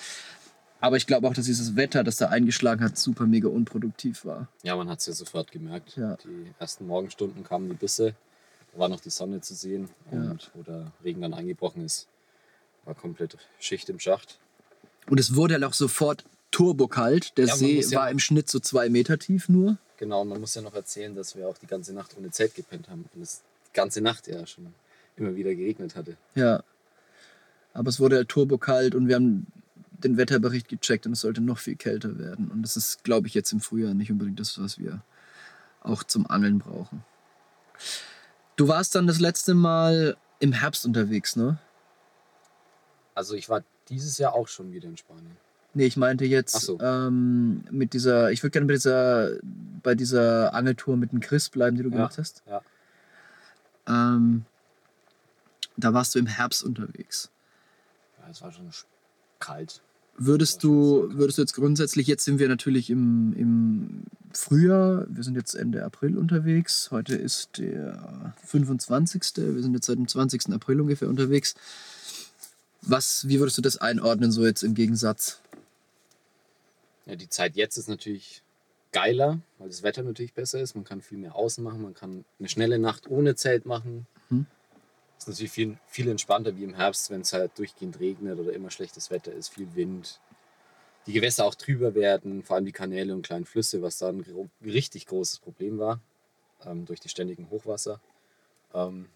Speaker 1: Aber ich glaube auch, dass dieses Wetter, das da eingeschlagen hat, super mega unproduktiv war.
Speaker 2: Ja, man hat es ja sofort gemerkt.
Speaker 1: Ja.
Speaker 2: Die ersten Morgenstunden kamen die Bisse, da war noch die Sonne zu sehen und wo der Regen dann eingebrochen ist, war komplett Schicht im Schacht.
Speaker 1: Und es wurde halt auch sofort turbokalt. Der
Speaker 2: Ja,
Speaker 1: See
Speaker 2: ja
Speaker 1: war im Schnitt so zwei Meter tief nur.
Speaker 2: Genau, und man muss ja noch erzählen, dass wir auch die ganze Nacht ohne Zelt gepennt haben und es die ganze Nacht ja schon immer wieder geregnet hatte.
Speaker 1: Ja. Aber es wurde halt turbokalt und wir haben den Wetterbericht gecheckt und es sollte noch viel kälter werden. Und das ist, glaube ich, jetzt im Frühjahr nicht unbedingt das, was wir auch zum Angeln brauchen. Du warst dann das letzte Mal im Herbst unterwegs, ne?
Speaker 2: Also ich war dieses Jahr auch schon wieder in Spanien.
Speaker 1: Nee, ich meinte jetzt
Speaker 2: so.
Speaker 1: ähm, mit dieser, ich würde gerne bei dieser, bei dieser Angeltour mit dem Chris bleiben, die du
Speaker 2: Ja.
Speaker 1: gemacht hast.
Speaker 2: Ja.
Speaker 1: Ähm, da warst du im Herbst unterwegs.
Speaker 2: ja, es war schon sch- kalt.
Speaker 1: Würdest du,
Speaker 2: kalt.
Speaker 1: würdest du jetzt grundsätzlich, jetzt sind wir natürlich im, im Frühjahr, wir sind jetzt Ende April unterwegs, heute ist der 25. Wir sind jetzt seit dem 20. April ungefähr unterwegs. Was, wie würdest du das einordnen, so jetzt im Gegensatz?
Speaker 2: Ja, die Zeit jetzt ist natürlich geiler, weil das Wetter natürlich besser ist. Man kann viel mehr außen machen, man kann eine schnelle Nacht ohne Zelt machen.
Speaker 1: Mhm.
Speaker 2: Ist natürlich viel, viel entspannter wie im Herbst, wenn es halt durchgehend regnet oder immer schlechtes Wetter ist, viel Wind. Die Gewässer auch trüber werden, vor allem die Kanäle und kleinen Flüsse, was da ein richtig großes Problem war, ähm, durch die ständigen Hochwasser. Ähm,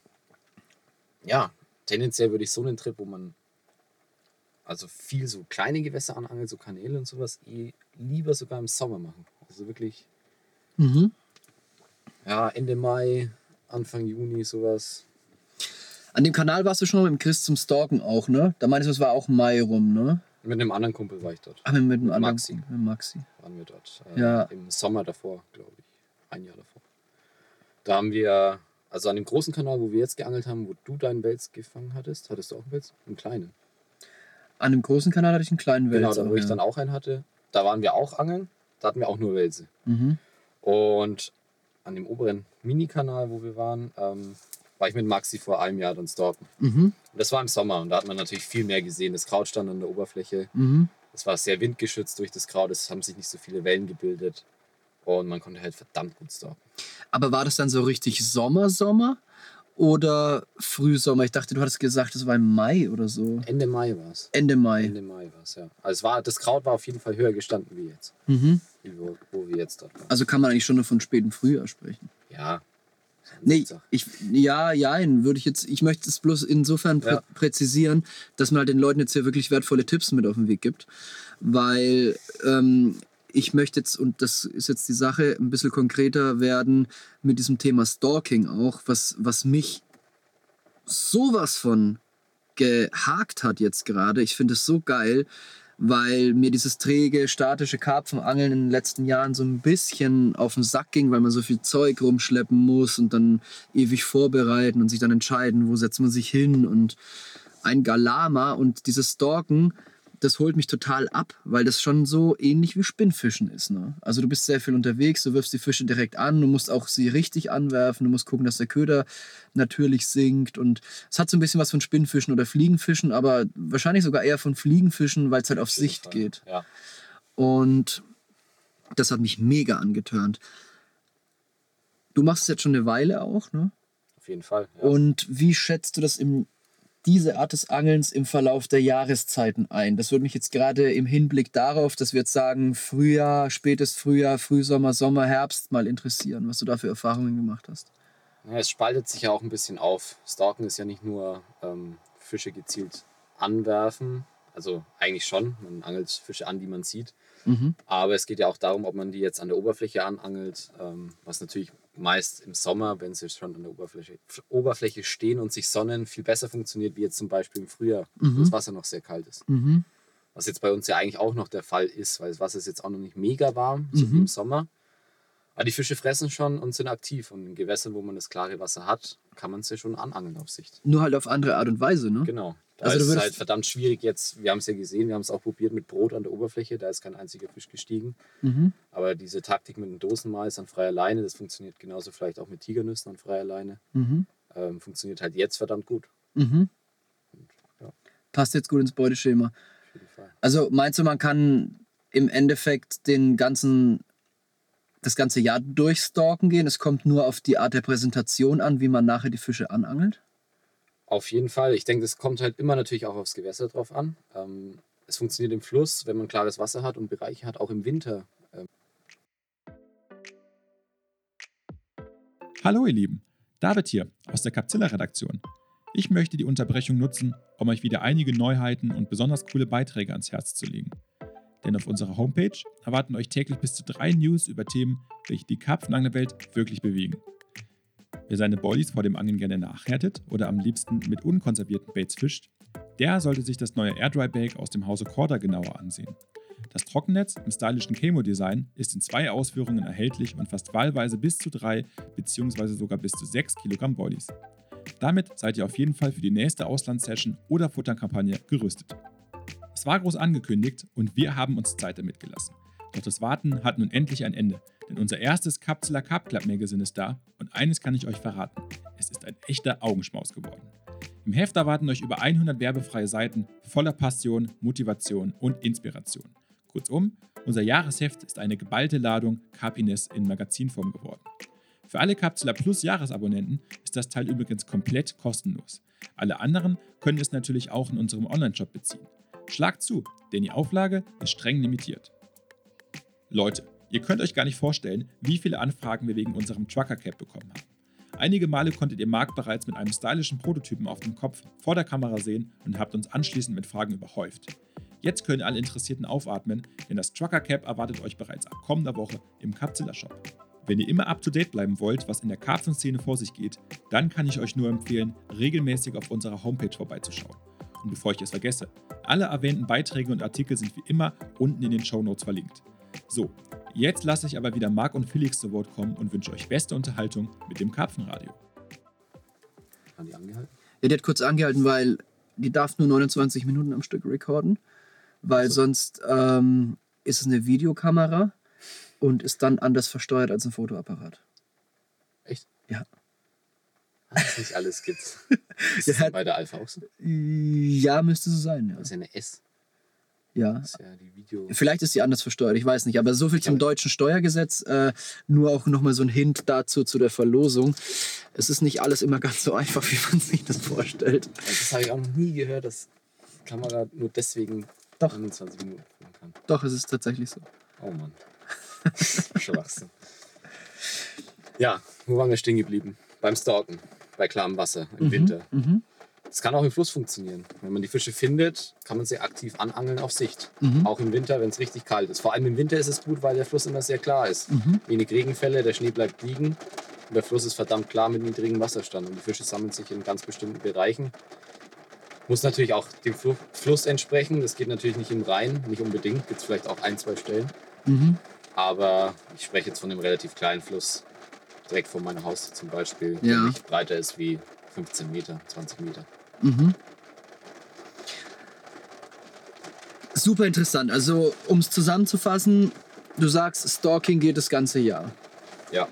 Speaker 2: ja, tendenziell würde ich so einen Trip, wo man also viel so kleine Gewässer anangelt, so Kanäle und sowas, eh lieber sogar im Sommer machen. Also wirklich,
Speaker 1: Mhm.
Speaker 2: ja, Ende Mai, Anfang Juni, sowas.
Speaker 1: An dem Kanal warst du schon mal mit dem Chris zum Stalken auch, ne? Da meinst du, es war auch Mai rum, ne?
Speaker 2: Mit einem anderen Kumpel war ich dort.
Speaker 1: Ah, mit, mit dem
Speaker 2: Mit
Speaker 1: anderen.
Speaker 2: Maxi.
Speaker 1: Mit Maxi.
Speaker 2: Waren wir dort. Äh,
Speaker 1: Ja.
Speaker 2: Im Sommer davor, glaube ich. Ein Jahr davor. Da haben wir, also an dem großen Kanal, wo wir jetzt geangelt haben, wo du deinen Wels gefangen hattest, hattest du auch einen Wels? Einen kleinen.
Speaker 1: An dem großen Kanal hatte ich einen kleinen
Speaker 2: Genau,
Speaker 1: Wälzer.
Speaker 2: da wo ich
Speaker 1: ja.
Speaker 2: dann auch einen hatte. Da waren wir auch angeln. Da hatten wir auch nur Welse.
Speaker 1: Mhm.
Speaker 2: Und an dem oberen Mini-Kanal, wo wir waren, ähm, war ich mit Maxi vor einem Jahr dann stalken.
Speaker 1: Mhm.
Speaker 2: Das war im Sommer und da hat man natürlich viel mehr gesehen. Das Kraut stand an der Oberfläche.
Speaker 1: Mhm.
Speaker 2: Es war sehr windgeschützt durch das Kraut. Es haben sich nicht so viele Wellen gebildet. Und man konnte halt verdammt gut stalken.
Speaker 1: Aber war das dann so richtig Sommer, Sommer? Oder Frühsommer? Ich dachte, du hattest gesagt, es war im Mai oder so.
Speaker 2: Ende Mai war es.
Speaker 1: Ende Mai.
Speaker 2: Ende Mai war es, ja. Also war, das Kraut war auf jeden Fall höher gestanden wie jetzt.
Speaker 1: Mhm.
Speaker 2: Wo, wo wir jetzt dort waren.
Speaker 1: Also kann man eigentlich schon von spätem Frühjahr sprechen.
Speaker 2: Ja.
Speaker 1: Nee, ich, ja, ja, würde ich jetzt, ich möchte es bloß insofern prä
Speaker 2: Ja.
Speaker 1: präzisieren, dass man halt den Leuten jetzt hier wirklich wertvolle Tipps mit auf den Weg gibt. Weil ähm, ich möchte jetzt, und das ist jetzt die Sache, ein bisschen konkreter werden mit diesem Thema Stalking auch, was, was mich sowas von gehakt hat jetzt gerade. Ich finde es so geil, weil mir dieses träge, statische Karpfenangeln in den letzten Jahren so ein bisschen auf den Sack ging, weil man so viel Zeug rumschleppen muss und dann ewig vorbereiten und sich dann entscheiden, wo setzt man sich hin und ein Galama und dieses Stalken, das holt mich total ab, weil das schon so ähnlich wie Spinnfischen ist. Ne? Also du bist sehr viel unterwegs, du wirfst die Fische direkt an, du musst auch sie richtig anwerfen, du musst gucken, dass der Köder natürlich sinkt und es hat so ein bisschen was von Spinnfischen oder Fliegenfischen, aber wahrscheinlich sogar eher von Fliegenfischen, weil es halt auf Sicht geht.
Speaker 2: Ja.
Speaker 1: Und das hat mich mega angetörnt. Du machst es jetzt schon eine Weile auch, ne?
Speaker 2: Auf jeden Fall. Ja.
Speaker 1: Und wie schätzt du das im, diese Art des Angelns im Verlauf der Jahreszeiten ein? Das würde mich jetzt gerade im Hinblick darauf, dass wir jetzt sagen, Frühjahr, spätes Frühjahr, Frühsommer, Sommer, Herbst mal interessieren, was du da für Erfahrungen gemacht hast.
Speaker 2: Ja, es spaltet sich ja auch ein bisschen auf. Stalken ist ja nicht nur ähm, Fische gezielt anwerfen, also eigentlich schon, man angelt Fische an, die man sieht,
Speaker 1: Mhm.
Speaker 2: aber es geht ja auch darum, ob man die jetzt an der Oberfläche anangelt, ähm, was natürlich meist im Sommer, wenn sie schon an der Oberfläche, Oberfläche stehen und sich sonnen, viel besser funktioniert, wie jetzt zum Beispiel im Frühjahr, wo
Speaker 1: Mhm.
Speaker 2: das Wasser noch sehr kalt ist.
Speaker 1: Mhm.
Speaker 2: Was jetzt bei uns ja eigentlich auch noch der Fall ist, weil das Wasser ist jetzt auch noch nicht mega warm, so wie
Speaker 1: Mhm.
Speaker 2: im Sommer. Aber die Fische fressen schon und sind aktiv. Und in Gewässern, wo man das klare Wasser hat, kann man sie schon anangeln auf Sicht.
Speaker 1: Nur halt auf andere Art und Weise, ne?
Speaker 2: Genau. Da
Speaker 1: Also
Speaker 2: ist es halt verdammt schwierig jetzt. Wir haben es ja gesehen, wir haben es auch probiert mit Brot an der Oberfläche. Da ist kein einziger Fisch gestiegen.
Speaker 1: Mhm.
Speaker 2: Aber diese Taktik mit dem Dosenmais an freier Leine, das funktioniert genauso vielleicht auch mit Tigernüssen an freier Leine.
Speaker 1: Mhm.
Speaker 2: Ähm, funktioniert halt jetzt verdammt gut.
Speaker 1: Mhm.
Speaker 2: Ja.
Speaker 1: Passt jetzt gut ins Beuteschema. Also meinst du, man kann im Endeffekt den ganzen, das ganze Jahr durchstalken gehen? Es kommt nur auf die Art der Präsentation an, wie man nachher die Fische anangelt?
Speaker 2: Auf jeden Fall. Ich denke, es kommt halt immer natürlich auch aufs Gewässer drauf an. Ähm, es funktioniert im Fluss, wenn man klares Wasser hat und Bereiche hat, auch im Winter. Ähm,
Speaker 3: Hallo ihr Lieben, David hier aus der Capzilla-Redaktion. Ich möchte die Unterbrechung nutzen, um euch wieder einige Neuheiten und besonders coole Beiträge ans Herz zu legen. Denn auf unserer Homepage erwarten euch täglich bis zu drei News über Themen, welche die Karpfenanglerwelt wirklich bewegen. Wer seine Boilies vor dem Angeln gerne nachhärtet oder am liebsten mit unkonservierten Baits fischt, der sollte sich das neue Airdry Bag aus dem Hause Corda genauer ansehen. Das Trockennetz im stylischen Camo-Design ist in zwei Ausführungen erhältlich und fasst wahlweise bis zu drei bzw. sogar bis zu sechs Kilogramm Boilies. Damit seid ihr auf jeden Fall für die nächste Auslandssession oder Futterkampagne gerüstet. Es war groß angekündigt und wir haben uns Zeit damit gelassen. Doch das Warten hat nun endlich ein Ende, denn unser erstes Capsula Carp Club Magazine ist da und eines kann ich euch verraten: Es ist ein echter Augenschmaus geworden. Im Heft erwarten euch über 100 werbefreie Seiten voller Passion, Motivation und Inspiration. Kurzum, unser Jahresheft ist eine geballte Ladung Carpines in Magazinform geworden. Für alle Capsula Plus Jahresabonnenten ist das Teil übrigens komplett kostenlos. Alle anderen können es natürlich auch in unserem Onlineshop beziehen. Schlagt zu, denn die Auflage ist streng limitiert. Leute, ihr könnt euch gar nicht vorstellen, wie viele Anfragen wir wegen unserem Trucker Cap bekommen haben. Einige Male konntet ihr Marc bereits mit einem stylischen Prototypen auf dem Kopf vor der Kamera sehen und habt uns anschließend mit Fragen überhäuft. Jetzt können alle Interessierten aufatmen, denn das Trucker Cap erwartet euch bereits ab kommender Woche im Capzilla Shop. Wenn ihr immer up to date bleiben wollt, was in der Karpfenszene vor sich geht, dann kann ich euch nur empfehlen, regelmäßig auf unserer Homepage vorbeizuschauen. Und bevor ich es vergesse, alle erwähnten Beiträge und Artikel sind wie immer unten in den Show Notes verlinkt. So, jetzt lasse ich aber wieder Marc und Felix zu Wort kommen und wünsche euch beste Unterhaltung mit dem Karpfenradio.
Speaker 2: haben die angehalten?
Speaker 1: Ja, die hat kurz angehalten, weil die darf nur 29 Minuten am Stück recorden, weil
Speaker 2: So.
Speaker 1: sonst ähm, ist es eine Videokamera und ist dann anders versteuert als ein Fotoapparat.
Speaker 2: Echt?
Speaker 1: Ja.
Speaker 2: Das nicht alles gibt's. Ist
Speaker 1: Ja,
Speaker 2: das bei der Alpha auch so?
Speaker 1: Ja, müsste so sein, ja.
Speaker 2: Das ist ja eine S.
Speaker 1: Ja.
Speaker 2: Ist ja.
Speaker 1: Vielleicht ist sie anders versteuert, ich weiß nicht. Aber so viel zum deutschen Steuergesetz. Äh, nur auch nochmal so ein Hint dazu, zu der Verlosung. Es ist nicht alles immer ganz so einfach, wie man sich das vorstellt.
Speaker 2: Das habe ich auch noch nie gehört, dass die Kamera nur deswegen
Speaker 1: Doch.
Speaker 2: 21 Minuten filmen kann.
Speaker 1: Doch, es ist tatsächlich so.
Speaker 2: Oh Mann. Schwachsinn. Ja, wo waren wir stehen geblieben? Beim Stalken, bei klarem Wasser im Winter.
Speaker 1: Mhm.
Speaker 2: Das kann auch im Fluss funktionieren. Wenn man die Fische findet, kann man sie aktiv anangeln auf Sicht.
Speaker 1: Mhm.
Speaker 2: Auch im Winter, wenn es richtig kalt ist. Vor allem im Winter ist es gut, weil der Fluss immer sehr klar ist.
Speaker 1: Mhm.
Speaker 2: Wenig Regenfälle, der Schnee bleibt liegen. Und der Fluss ist verdammt klar mit niedrigem Wasserstand. Und die Fische sammeln sich in ganz bestimmten Bereichen. Muss natürlich auch dem Flu- Fluss entsprechen. Das geht natürlich nicht im Rhein, nicht unbedingt. Gibt es vielleicht auch ein, zwei Stellen.
Speaker 1: Mhm.
Speaker 2: Aber ich spreche jetzt von einem relativ kleinen Fluss. Direkt vor meinem Haus zum Beispiel, der
Speaker 1: Ja.
Speaker 2: nicht breiter ist wie 15 Meter, 20 Meter.
Speaker 1: Mhm. Super interessant. Also, um es zusammenzufassen, du sagst, Stalking geht das ganze Jahr.
Speaker 2: Ja,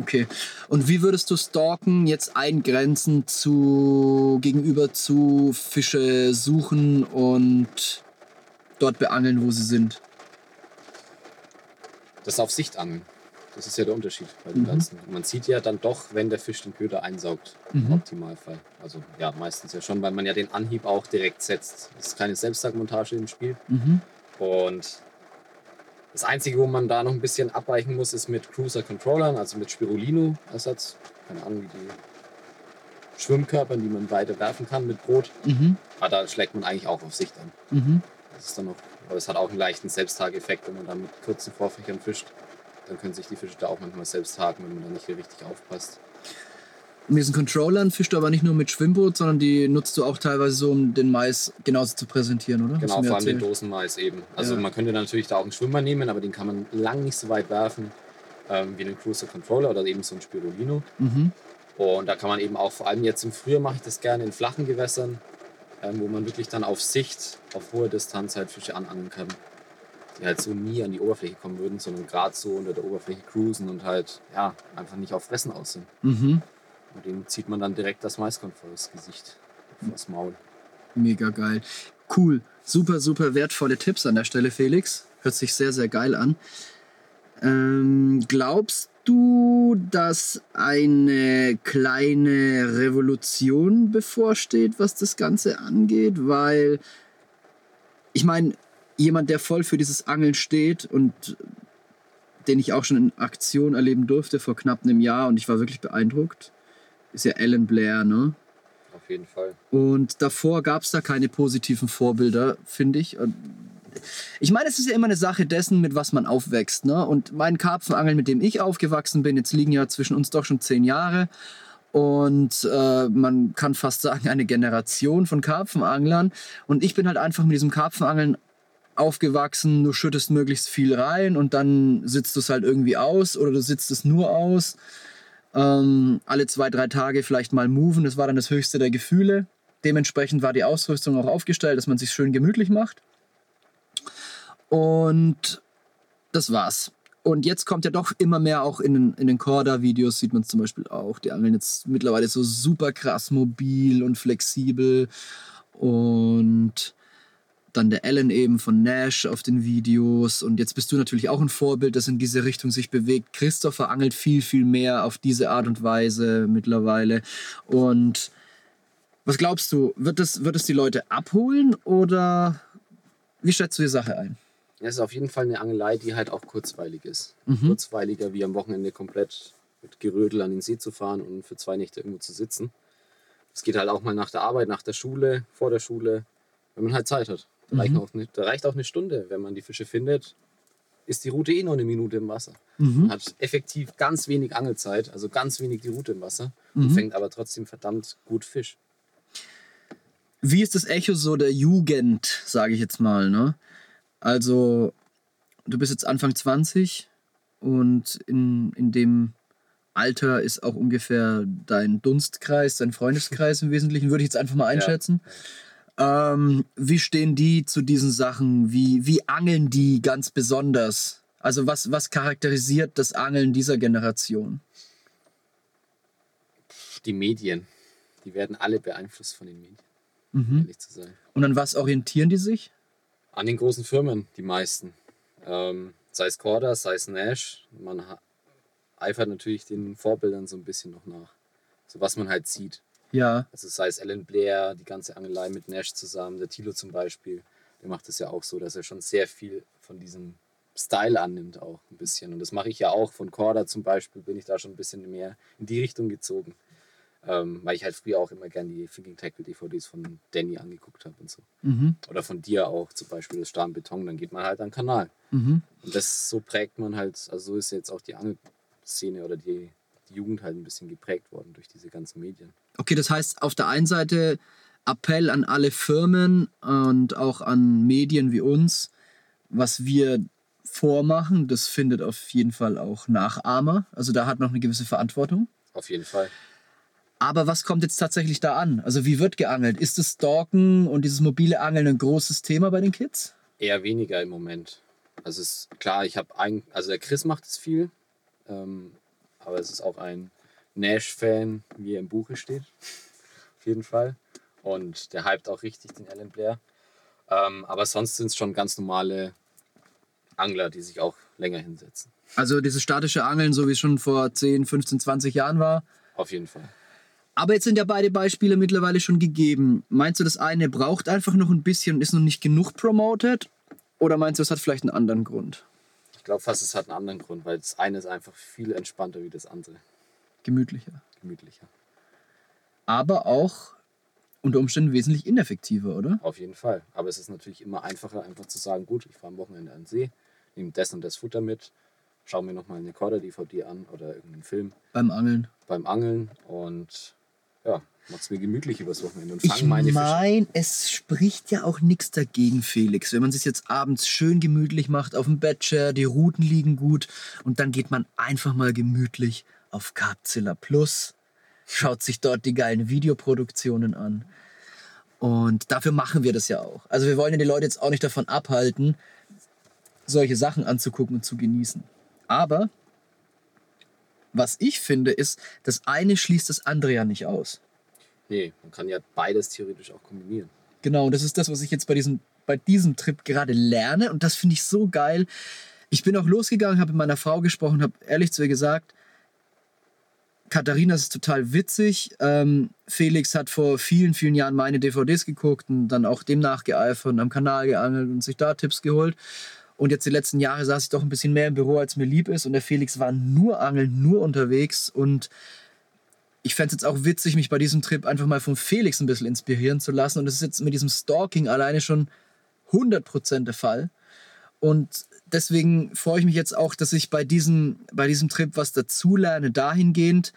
Speaker 1: Okay. Und wie würdest du Stalken jetzt eingrenzen zu gegenüber zu Fische suchen und dort beangeln, wo sie sind?
Speaker 2: das auf Sicht angeln. Das ist ja der Unterschied bei dem
Speaker 1: Mhm.
Speaker 2: Ganzen. Man sieht ja dann doch, wenn der Fisch den Köder einsaugt,
Speaker 1: Mhm.
Speaker 2: im Optimalfall. Also ja, meistens ja schon, weil man ja den Anhieb auch direkt setzt. Es ist keine Selbsttagmontage im Spiel.
Speaker 1: Mhm.
Speaker 2: Und das Einzige, wo man da noch ein bisschen abweichen muss, ist mit Cruiser-Controllern, also mit Spirulino-Ersatz. Keine Ahnung, wie die Schwimmkörpern, die man weiter werfen kann mit Brot.
Speaker 1: Mhm.
Speaker 2: Aber da schlägt man eigentlich auch auf Sicht an.
Speaker 1: Mhm.
Speaker 2: Das ist dann noch, aber es hat auch einen leichten Selbsttageffekt, wenn man dann mit kurzen Vorfächern fischt. Dann können sich die Fische da auch manchmal selbst haken, wenn man da nicht richtig aufpasst.
Speaker 1: Mit diesen Controllern fischst du aber nicht nur mit Schwimmboot, sondern die nutzt du auch teilweise so, um den Mais genauso zu präsentieren, oder?
Speaker 2: Genau, vor allem den
Speaker 1: erzählt.
Speaker 2: Dosenmais eben. Also
Speaker 1: Ja.
Speaker 2: man könnte natürlich da auch einen Schwimmer nehmen, aber den kann man lang nicht so weit werfen ähm, wie einen Cruiser Controller oder eben so ein Spirulino.
Speaker 1: Mhm.
Speaker 2: Und da kann man eben auch, vor allem jetzt im Frühjahr mache ich das gerne in flachen Gewässern, ähm, wo man wirklich dann auf Sicht, auf hohe Distanz halt Fische anangeln kann. Die halt so nie an die Oberfläche kommen würden, sondern gerade so unter der Oberfläche cruisen und halt, ja, einfach nicht auf Fressen aus sind.
Speaker 1: Mhm.
Speaker 2: Und dem zieht man dann direkt das Maiskorn vor das Gesicht, vor das Maul.
Speaker 1: Mega geil. Cool. Super, super wertvolle Tipps an der Stelle, Felix. Hört sich sehr, sehr geil an. Ähm, glaubst du, dass eine kleine Revolution bevorsteht, was das Ganze angeht? Weil, ich meine, jemand, der voll für dieses Angeln steht und den ich auch schon in Aktion erleben durfte vor knapp einem Jahr und ich war wirklich beeindruckt, ist ja Alan Blair, ne?
Speaker 2: Auf jeden Fall.
Speaker 1: Und davor gab es da keine positiven Vorbilder, finde ich. Und ich meine, es ist ja immer eine Sache dessen, mit was man aufwächst. Ne? Und mein Karpfenangeln, mit dem ich aufgewachsen bin, jetzt liegen ja zwischen uns doch schon zehn Jahre. Und äh, man kann fast sagen, eine Generation von Karpfenanglern. Und ich bin halt einfach mit diesem Karpfenangeln aufgewachsen. Du schüttest möglichst viel rein und dann sitzt du es halt irgendwie aus oder du sitzt es nur aus ähm, alle zwei, drei Tage vielleicht mal moven. Das war dann das höchste der Gefühle. Dementsprechend war die Ausrüstung auch aufgestellt, dass man sich schön gemütlich macht. Und das war's. Und jetzt kommt ja doch immer mehr auch in den, in den Corda-Videos, sieht man es zum Beispiel auch. Die angeln jetzt mittlerweile so super krass mobil und flexibel. Und dann der Alan eben von Nash auf den Videos. Und jetzt bist du natürlich auch ein Vorbild, das in diese Richtung sich bewegt. Christopher angelt viel, viel mehr auf diese Art und Weise mittlerweile. Und was glaubst du, wird es, wird es die Leute abholen oder wie schätzt du die Sache ein?
Speaker 2: Es ist auf jeden Fall eine Angelei, die halt auch kurzweilig ist.
Speaker 1: Mhm.
Speaker 2: Kurzweiliger wie am Wochenende komplett mit Gerödel an den See zu fahren und für zwei Nächte irgendwo zu sitzen. Es geht halt auch mal nach der Arbeit, nach der Schule, vor der Schule, wenn man halt Zeit hat. Da,
Speaker 1: Mhm.
Speaker 2: reicht, auch eine, da reicht auch eine Stunde. Wenn man die Fische findet, ist die Route eh noch eine Minute im Wasser.
Speaker 1: Mhm.
Speaker 2: Man hat effektiv ganz wenig Angelzeit, also ganz wenig die Route im Wasser und
Speaker 1: Mhm.
Speaker 2: fängt aber trotzdem verdammt gut Fisch.
Speaker 1: Wie ist das Echo so der Jugend, sage ich jetzt mal, ne? Also, du bist jetzt Anfang 20 und in, in dem Alter ist auch ungefähr dein Dunstkreis, dein Freundeskreis im Wesentlichen, würde ich jetzt einfach mal einschätzen. Ähm, wie stehen die zu diesen Sachen? Wie, wie angeln die ganz besonders? Also was, was charakterisiert das Angeln dieser Generation?
Speaker 2: Die Medien, die werden alle beeinflusst von den Medien,
Speaker 1: Mhm.
Speaker 2: ehrlich zu sein.
Speaker 1: Und an was orientieren die sich?
Speaker 2: An den großen Firmen, die meisten. Ähm, sei es Corda, sei es Nash. Man eifert natürlich den Vorbildern so ein bisschen noch nach. So was man halt sieht.
Speaker 1: Ja.
Speaker 2: Also sei es Alan Blair, die ganze Angelei mit Nash zusammen, der Tilo zum Beispiel, der macht es ja auch so, dass er schon sehr viel von diesem Style annimmt auch ein bisschen. Und das mache ich ja auch. Von Corda zum Beispiel bin ich da schon ein bisschen mehr in die Richtung gezogen. Ähm, weil ich halt früher auch immer gerne die Thinking Tackle DVDs von Danny angeguckt habe und so.
Speaker 1: Mhm.
Speaker 2: Oder von dir auch zum Beispiel das Stahl Beton, dann geht man halt an den Kanal.
Speaker 1: Mhm.
Speaker 2: Und das so prägt man halt, also so ist jetzt auch die Angelszene oder die, die Jugend halt ein bisschen geprägt worden durch diese ganzen Medien.
Speaker 1: Okay, das heißt auf der einen Seite Appell an alle Firmen und auch an Medien wie uns, was wir vormachen, das findet auf jeden Fall auch Nachahmer. Also da hat noch eine gewisse Verantwortung.
Speaker 2: Auf jeden Fall.
Speaker 1: Aber was kommt jetzt tatsächlich da an? Also wie wird geangelt? Ist das Stalken und dieses mobile Angeln ein großes Thema bei den Kids?
Speaker 2: Eher weniger im Moment. Also es ist klar, ich habe ein, also der Chris macht es viel, ähm, aber es ist auch ein Nash-Fan, wie er im Buche steht. Auf jeden Fall. Und der hypt auch richtig den Alan Blair. Ähm, aber sonst sind es schon ganz normale Angler, die sich auch länger hinsetzen.
Speaker 1: Also dieses statische Angeln, so wie es schon vor 10, 15, 20 Jahren war.
Speaker 2: Auf jeden Fall.
Speaker 1: Aber jetzt sind ja beide Beispiele mittlerweile schon gegeben. Meinst du, das eine braucht einfach noch ein bisschen und ist noch nicht genug promoted? Oder meinst du, es hat vielleicht einen anderen Grund?
Speaker 2: Ich glaube fast, es hat einen anderen Grund, weil das eine ist einfach viel entspannter wie das andere.
Speaker 1: Gemütlicher.
Speaker 2: Gemütlicher.
Speaker 1: Aber auch unter Umständen wesentlich ineffektiver, oder?
Speaker 2: Auf jeden Fall. Aber es ist natürlich immer einfacher, einfach zu sagen, gut, ich fahre am Wochenende an den See, nehme das und das Futter mit, schaue mir nochmal eine Corda-DVD an oder irgendeinen Film
Speaker 1: Beim Angeln.
Speaker 2: beim Angeln und ja, mache es mir gemütlich übers Wochenende und
Speaker 1: Ich
Speaker 2: fange meine Fische.
Speaker 1: meine, es spricht ja auch nichts dagegen, Felix. Wenn man sich jetzt abends schön gemütlich macht auf dem Bettchair, die Routen liegen gut und dann geht man einfach mal gemütlich auf Carpzilla Plus, schaut sich dort die geilen Videoproduktionen an. Und dafür machen wir das ja auch. Also wir wollen ja die Leute jetzt auch nicht davon abhalten, solche Sachen anzugucken und zu genießen. Aber was ich finde, ist, das eine schließt das andere ja nicht aus.
Speaker 2: Nee, man kann ja beides theoretisch auch kombinieren.
Speaker 1: Genau, und das ist das, was ich jetzt bei diesem, bei diesem Trip gerade lerne. Und das finde ich so geil. Ich bin auch losgegangen, habe mit meiner Frau gesprochen, habe ehrlich zu ihr gesagt, Katharina, ist total witzig. Ähm, Felix hat vor vielen, vielen Jahren meine DVDs geguckt und dann auch dem nachgeeifert und am Kanal geangelt und sich da Tipps geholt. Und jetzt die letzten Jahre saß ich doch ein bisschen mehr im Büro, als mir lieb ist. Und der Felix war nur angeln, nur unterwegs. Und ich fände es jetzt auch witzig, mich bei diesem Trip einfach mal von Felix ein bisschen inspirieren zu lassen. Und das ist jetzt mit diesem Stalking alleine schon 100% der Fall. Und deswegen freue ich mich jetzt auch, dass ich bei diesem, bei diesem Trip was dazulerne, dahingehend,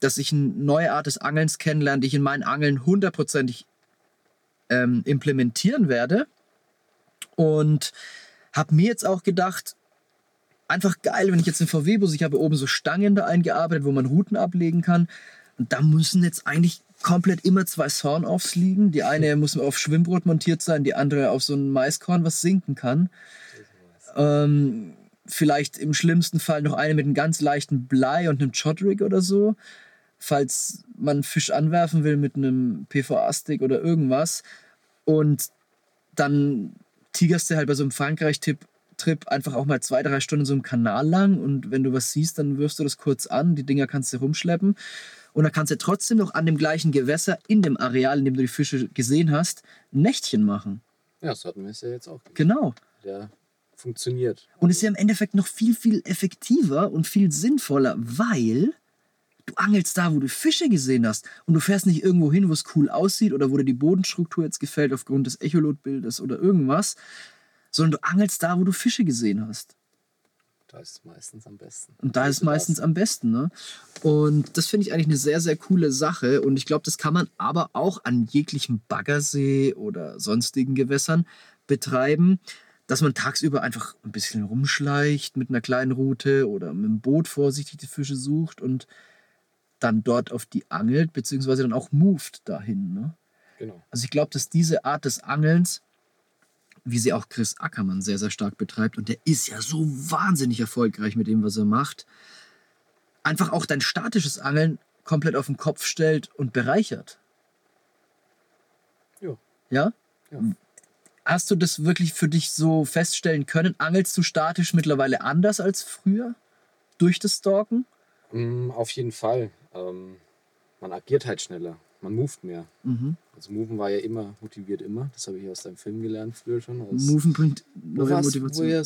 Speaker 1: dass ich eine neue Art des Angelns kennenlerne, die ich in meinen Angeln hundertprozentig ähm, implementieren werde. Und habe mir jetzt auch gedacht, einfach geil, wenn ich jetzt einen VW-Bus, ich habe oben so Stangen da eingearbeitet, wo man Routen ablegen kann. Und da müssen jetzt eigentlich komplett immer zwei Sawn-Offs liegen. Die eine muss auf Schwimmbrot montiert sein, die andere auf so ein Maiskorn, was sinken kann. Ähm, vielleicht im schlimmsten Fall noch eine mit einem ganz leichten Blei und einem Chodrig oder so. Falls man Fisch anwerfen will mit einem PVA-Stick oder irgendwas. Und dann tigerst du halt bei so einem Frankreich-Trip Trip einfach auch mal zwei, drei Stunden so im Kanal lang und wenn du was siehst, dann wirfst du das kurz an, die Dinger kannst du rumschleppen und dann kannst du trotzdem noch an dem gleichen Gewässer in dem Areal, in dem du die Fische gesehen hast, ein Nächtchen machen.
Speaker 2: Ja, so hatten wir es ja jetzt auch. gemacht.
Speaker 1: Genau.
Speaker 2: Der funktioniert.
Speaker 1: Und ist ja im Endeffekt noch viel, viel effektiver und viel sinnvoller, weil du angelst da, wo du Fische gesehen hast. Und du fährst nicht irgendwo hin, wo es cool aussieht oder wo dir die Bodenstruktur jetzt gefällt aufgrund des Echolotbildes oder irgendwas, sondern du angelst da, wo du Fische gesehen hast.
Speaker 2: Da ist es meistens am besten.
Speaker 1: Und da ist es meistens am besten. Ne? Und das finde ich eigentlich eine sehr, sehr coole Sache. Und ich glaube, das kann man aber auch an jeglichem Baggersee oder sonstigen Gewässern betreiben, dass man tagsüber einfach ein bisschen rumschleicht mit einer kleinen Route oder mit dem Boot vorsichtig die Fische sucht und dann dort auf die angelt, beziehungsweise dann auch moved dahin. Ne?
Speaker 2: Genau.
Speaker 1: Also ich glaube, dass diese Art des Angelns, wie sie auch Chris Ackermann sehr, sehr stark betreibt, und der ist ja so wahnsinnig erfolgreich mit dem, was er macht, einfach auch dein statisches Angeln komplett auf den Kopf stellt und bereichert.
Speaker 2: Ja.
Speaker 1: Ja?
Speaker 2: Ja.
Speaker 1: hast du das wirklich für dich so feststellen können? Angelst du statisch mittlerweile anders als früher? Durch das Stalken?
Speaker 2: Mm, auf jeden Fall. Ähm, man agiert halt schneller. Man moved mehr.
Speaker 1: Mhm.
Speaker 2: Also Moven war ja immer, motiviert immer. Das habe ich aus deinem Film gelernt früher schon. Aus
Speaker 1: Moven bringt neue
Speaker 2: war's?
Speaker 1: Motivation. Ja.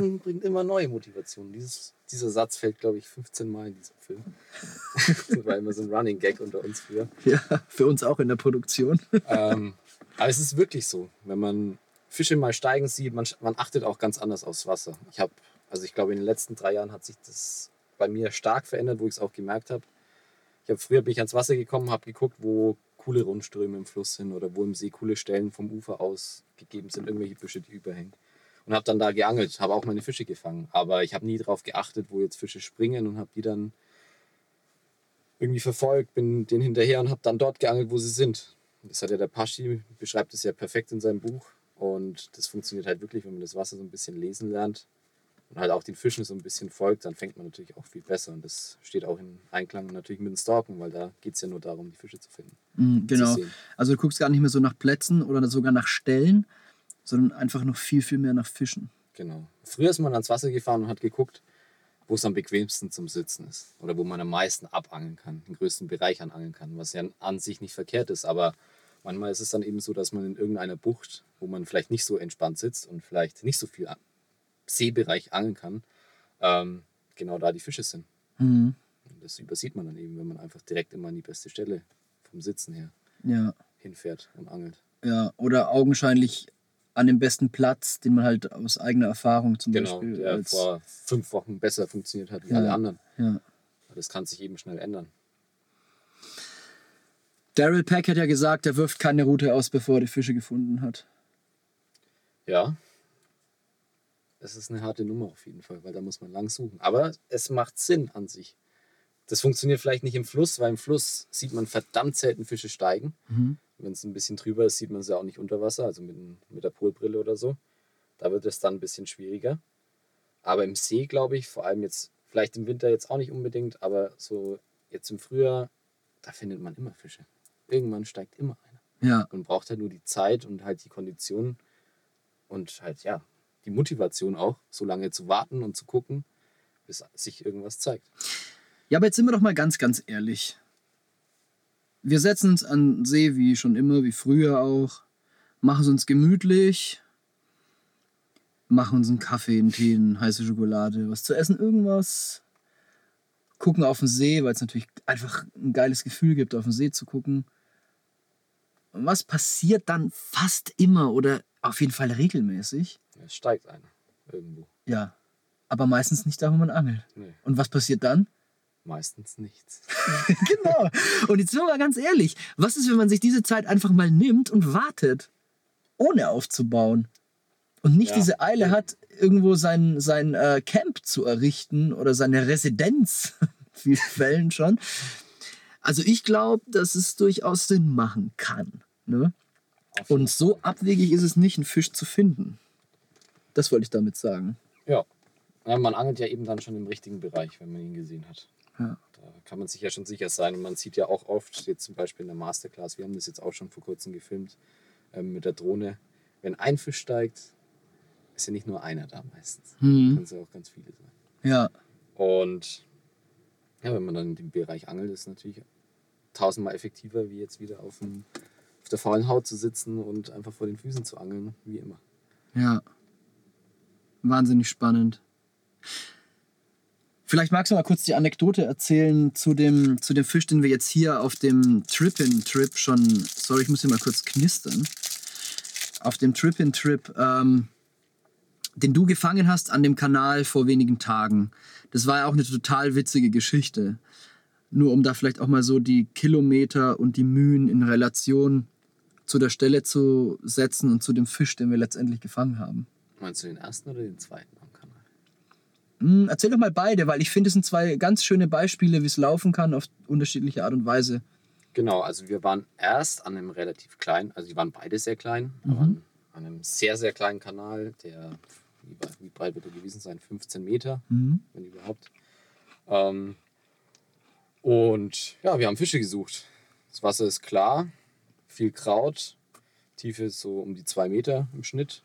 Speaker 2: Moven bringt immer neue Motivation. Dieses, dieser Satz fällt, glaube ich, 15 Mal in diesem Film. das war immer so ein Running Gag unter uns früher.
Speaker 1: ja, für uns auch in der Produktion.
Speaker 2: ähm, aber es ist wirklich so, wenn man Fische mal steigen sieht, man, man achtet auch ganz anders aufs Wasser. Ich habe, also ich glaube, in den letzten drei Jahren hat sich das bei mir stark verändert, wo ich es auch gemerkt habe. Ich habe früher bin ich ans Wasser gekommen, habe geguckt, wo coole Rundströme im Fluss sind oder wo im See coole Stellen vom Ufer aus gegeben sind, irgendwelche Büsche, die überhängen. Und habe dann da geangelt, habe auch meine Fische gefangen. Aber ich habe nie darauf geachtet, wo jetzt Fische springen und habe die dann irgendwie verfolgt, bin denen hinterher und habe dann dort geangelt, wo sie sind. Das hat ja der Paschi, beschreibt es ja perfekt in seinem Buch. Und das funktioniert halt wirklich, wenn man das Wasser so ein bisschen lesen lernt und halt auch den Fischen so ein bisschen folgt, dann fängt man natürlich auch viel besser. Und das steht auch in Einklang natürlich mit dem Stalken, weil da geht es ja nur darum, die Fische zu finden.
Speaker 1: Mhm, genau.
Speaker 2: sehen.
Speaker 1: Also du guckst gar nicht mehr so nach Plätzen oder sogar nach Stellen, sondern einfach noch viel, viel mehr nach Fischen.
Speaker 2: Genau. Früher ist man ans Wasser gefahren und hat geguckt, wo es am bequemsten zum Sitzen ist. Oder wo man am meisten abangeln kann, den größten Bereich anangeln kann, was ja an sich nicht verkehrt ist. Aber manchmal ist es dann eben so, dass man in irgendeiner Bucht, wo man vielleicht nicht so entspannt sitzt und vielleicht nicht so viel Seebereich angeln kann, ähm, genau da die Fische sind.
Speaker 1: Mhm.
Speaker 2: Und das übersieht man dann eben, wenn man einfach direkt immer an die beste Stelle vom Sitzen her
Speaker 1: Ja,
Speaker 2: hinfährt und angelt.
Speaker 1: ja. Oder augenscheinlich an dem besten Platz, den man halt aus eigener Erfahrung zum
Speaker 2: Genau,
Speaker 1: Beispiel
Speaker 2: der
Speaker 1: als,
Speaker 2: vor fünf Wochen besser funktioniert hat wie
Speaker 1: Ja.
Speaker 2: alle anderen.
Speaker 1: ja.
Speaker 2: Das kann sich eben schnell ändern.
Speaker 1: Daryl Peck hat ja gesagt, er wirft keine Route aus, bevor er die Fische gefunden hat.
Speaker 2: Ja. Es ist eine harte Nummer auf jeden Fall, weil da muss man lang suchen. Aber es macht Sinn an sich. Das funktioniert vielleicht nicht im Fluss, weil im Fluss sieht man verdammt selten Fische steigen.
Speaker 1: Mhm.
Speaker 2: Wenn es ein bisschen drüber ist, sieht man sie auch nicht unter Wasser, also mit, mit der Polbrille oder so. Da wird es dann ein bisschen schwieriger. Aber im See, glaube ich, vor allem jetzt, vielleicht im Winter jetzt auch nicht unbedingt, aber so jetzt im Frühjahr, da findet man immer Fische. Irgendwann steigt immer einer.
Speaker 1: Ja,
Speaker 2: Man braucht halt nur die Zeit und halt die Konditionen und halt, ja, die Motivation auch, so lange zu warten und zu gucken, bis sich irgendwas zeigt.
Speaker 1: Ja, aber jetzt sind wir doch mal ganz, ganz ehrlich. Wir setzen uns an See, wie schon immer, wie früher auch, machen es uns gemütlich, machen uns einen Kaffee, einen Tee, eine heiße Schokolade, was zu essen, irgendwas. Gucken auf den See, weil es natürlich einfach ein geiles Gefühl gibt, auf den See zu gucken. Was passiert dann fast immer oder auf jeden Fall regelmäßig?
Speaker 2: Es steigt einer irgendwo.
Speaker 1: Ja, aber meistens nicht da, wo man angelt.
Speaker 2: Nee,
Speaker 1: Und was passiert dann?
Speaker 2: meistens nichts.
Speaker 1: genau. Und jetzt sind wir mal ganz ehrlich, was ist, wenn man sich diese Zeit einfach mal nimmt und wartet, ohne aufzubauen? Und nicht
Speaker 2: Ja.
Speaker 1: diese Eile hat, irgendwo sein, sein äh, Camp zu errichten oder seine Residenz, in vielen Fällen schon. Also ich glaube, dass es durchaus Sinn machen kann. Ne? Und so abwegig ist es nicht, einen Fisch zu finden. Das wollte ich damit sagen.
Speaker 2: Ja. ja. Man angelt ja eben dann schon im richtigen Bereich, wenn man ihn gesehen hat.
Speaker 1: Ja.
Speaker 2: Da kann man sich ja schon sicher sein. Und man sieht ja auch oft, jetzt zum Beispiel in der Masterclass, wir haben das jetzt auch schon vor kurzem gefilmt, ähm, mit der Drohne, wenn ein Fisch steigt, ist ja nicht nur einer da meistens.
Speaker 1: Mhm.
Speaker 2: Können es ja auch ganz viele sein.
Speaker 1: Ja,
Speaker 2: Und ja, wenn man dann in dem Bereich angelt, ist es natürlich tausendmal effektiver, wie jetzt wieder auf, dem, auf der faulen Haut zu sitzen und einfach vor den Füßen zu angeln, wie immer.
Speaker 1: Ja. Wahnsinnig spannend. Vielleicht magst du mal kurz die Anekdote erzählen zu dem, zu dem Fisch, den wir jetzt hier auf dem Trip-in-Trip schon. Sorry, ich muss hier mal kurz knistern. Auf dem Trip-in-Trip, ähm, den du gefangen hast an dem Kanal vor wenigen Tagen. Das war ja auch eine total witzige Geschichte. Nur um da vielleicht auch mal so die Kilometer und die Mühen in Relation zu der Stelle zu setzen und zu dem Fisch, den wir letztendlich gefangen haben.
Speaker 2: Meinst du den ersten oder den zweiten am Kanal?
Speaker 1: Hm, erzähl doch mal beide, weil ich finde, es sind zwei ganz schöne Beispiele, wie es laufen kann auf unterschiedliche Art und Weise.
Speaker 2: Genau, also wir waren erst an einem relativ kleinen, also die waren beide sehr klein,
Speaker 1: Mhm.
Speaker 2: aber an, an einem sehr, sehr kleinen Kanal, der, wie, wie breit wird er gewesen sein? 15 Meter,
Speaker 1: Mhm.
Speaker 2: wenn überhaupt. Ähm, und ja, wir haben Fische gesucht. Das Wasser ist klar, viel Kraut, Tiefe so um die zwei Meter im Schnitt.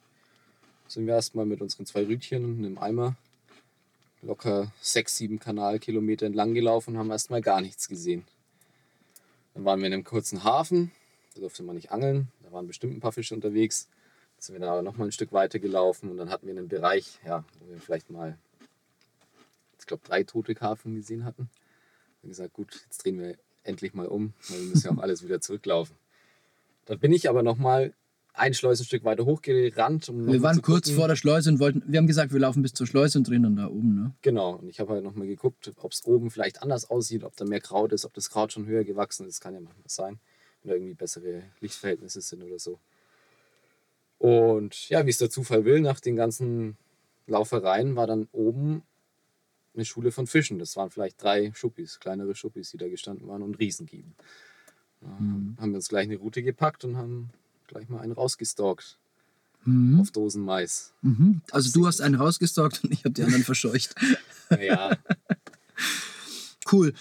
Speaker 2: Sind wir erstmal mit unseren zwei Rütchen und einem Eimer locker sechs, sieben Kanalkilometer entlang gelaufen und haben erstmal gar nichts gesehen. Dann waren wir in einem kurzen Hafen, da durfte man nicht angeln, da waren bestimmt ein paar Fische unterwegs. Dann sind wir dann aber nochmal ein Stück weiter gelaufen und dann hatten wir einen Bereich, ja, wo wir vielleicht mal, ich glaube, drei tote Karpfen gesehen hatten. Dann gesagt, gut, jetzt drehen wir endlich mal um, weil wir müssen ja auch alles wieder zurücklaufen. Da bin ich aber nochmal ein Schleusenstück weiter hochgerannt. Um
Speaker 1: Wir waren kurz vor der Schleuse und wollten, wir haben gesagt, wir laufen bis zur Schleuse und drehen dann da oben, ne?
Speaker 2: Genau, und ich habe halt nochmal geguckt, ob es oben vielleicht anders aussieht, ob da mehr Kraut ist, ob das Kraut schon höher gewachsen ist, kann ja manchmal sein, wenn da irgendwie bessere Lichtverhältnisse sind oder so. Und ja, wie es der Zufall will, nach den ganzen Laufereien war dann oben eine Schule von Fischen. Das waren vielleicht drei Schuppis, kleinere Schuppis, die da gestanden waren und Riesengieben. Da Haben wir uns gleich eine Route gepackt und haben gleich mal einen rausgestalkt
Speaker 1: Mhm.
Speaker 2: auf Dosen Mais.
Speaker 1: Mhm. Also du hast einen rausgestalkt und ich habe die anderen verscheucht.
Speaker 2: Naja,
Speaker 1: Cool.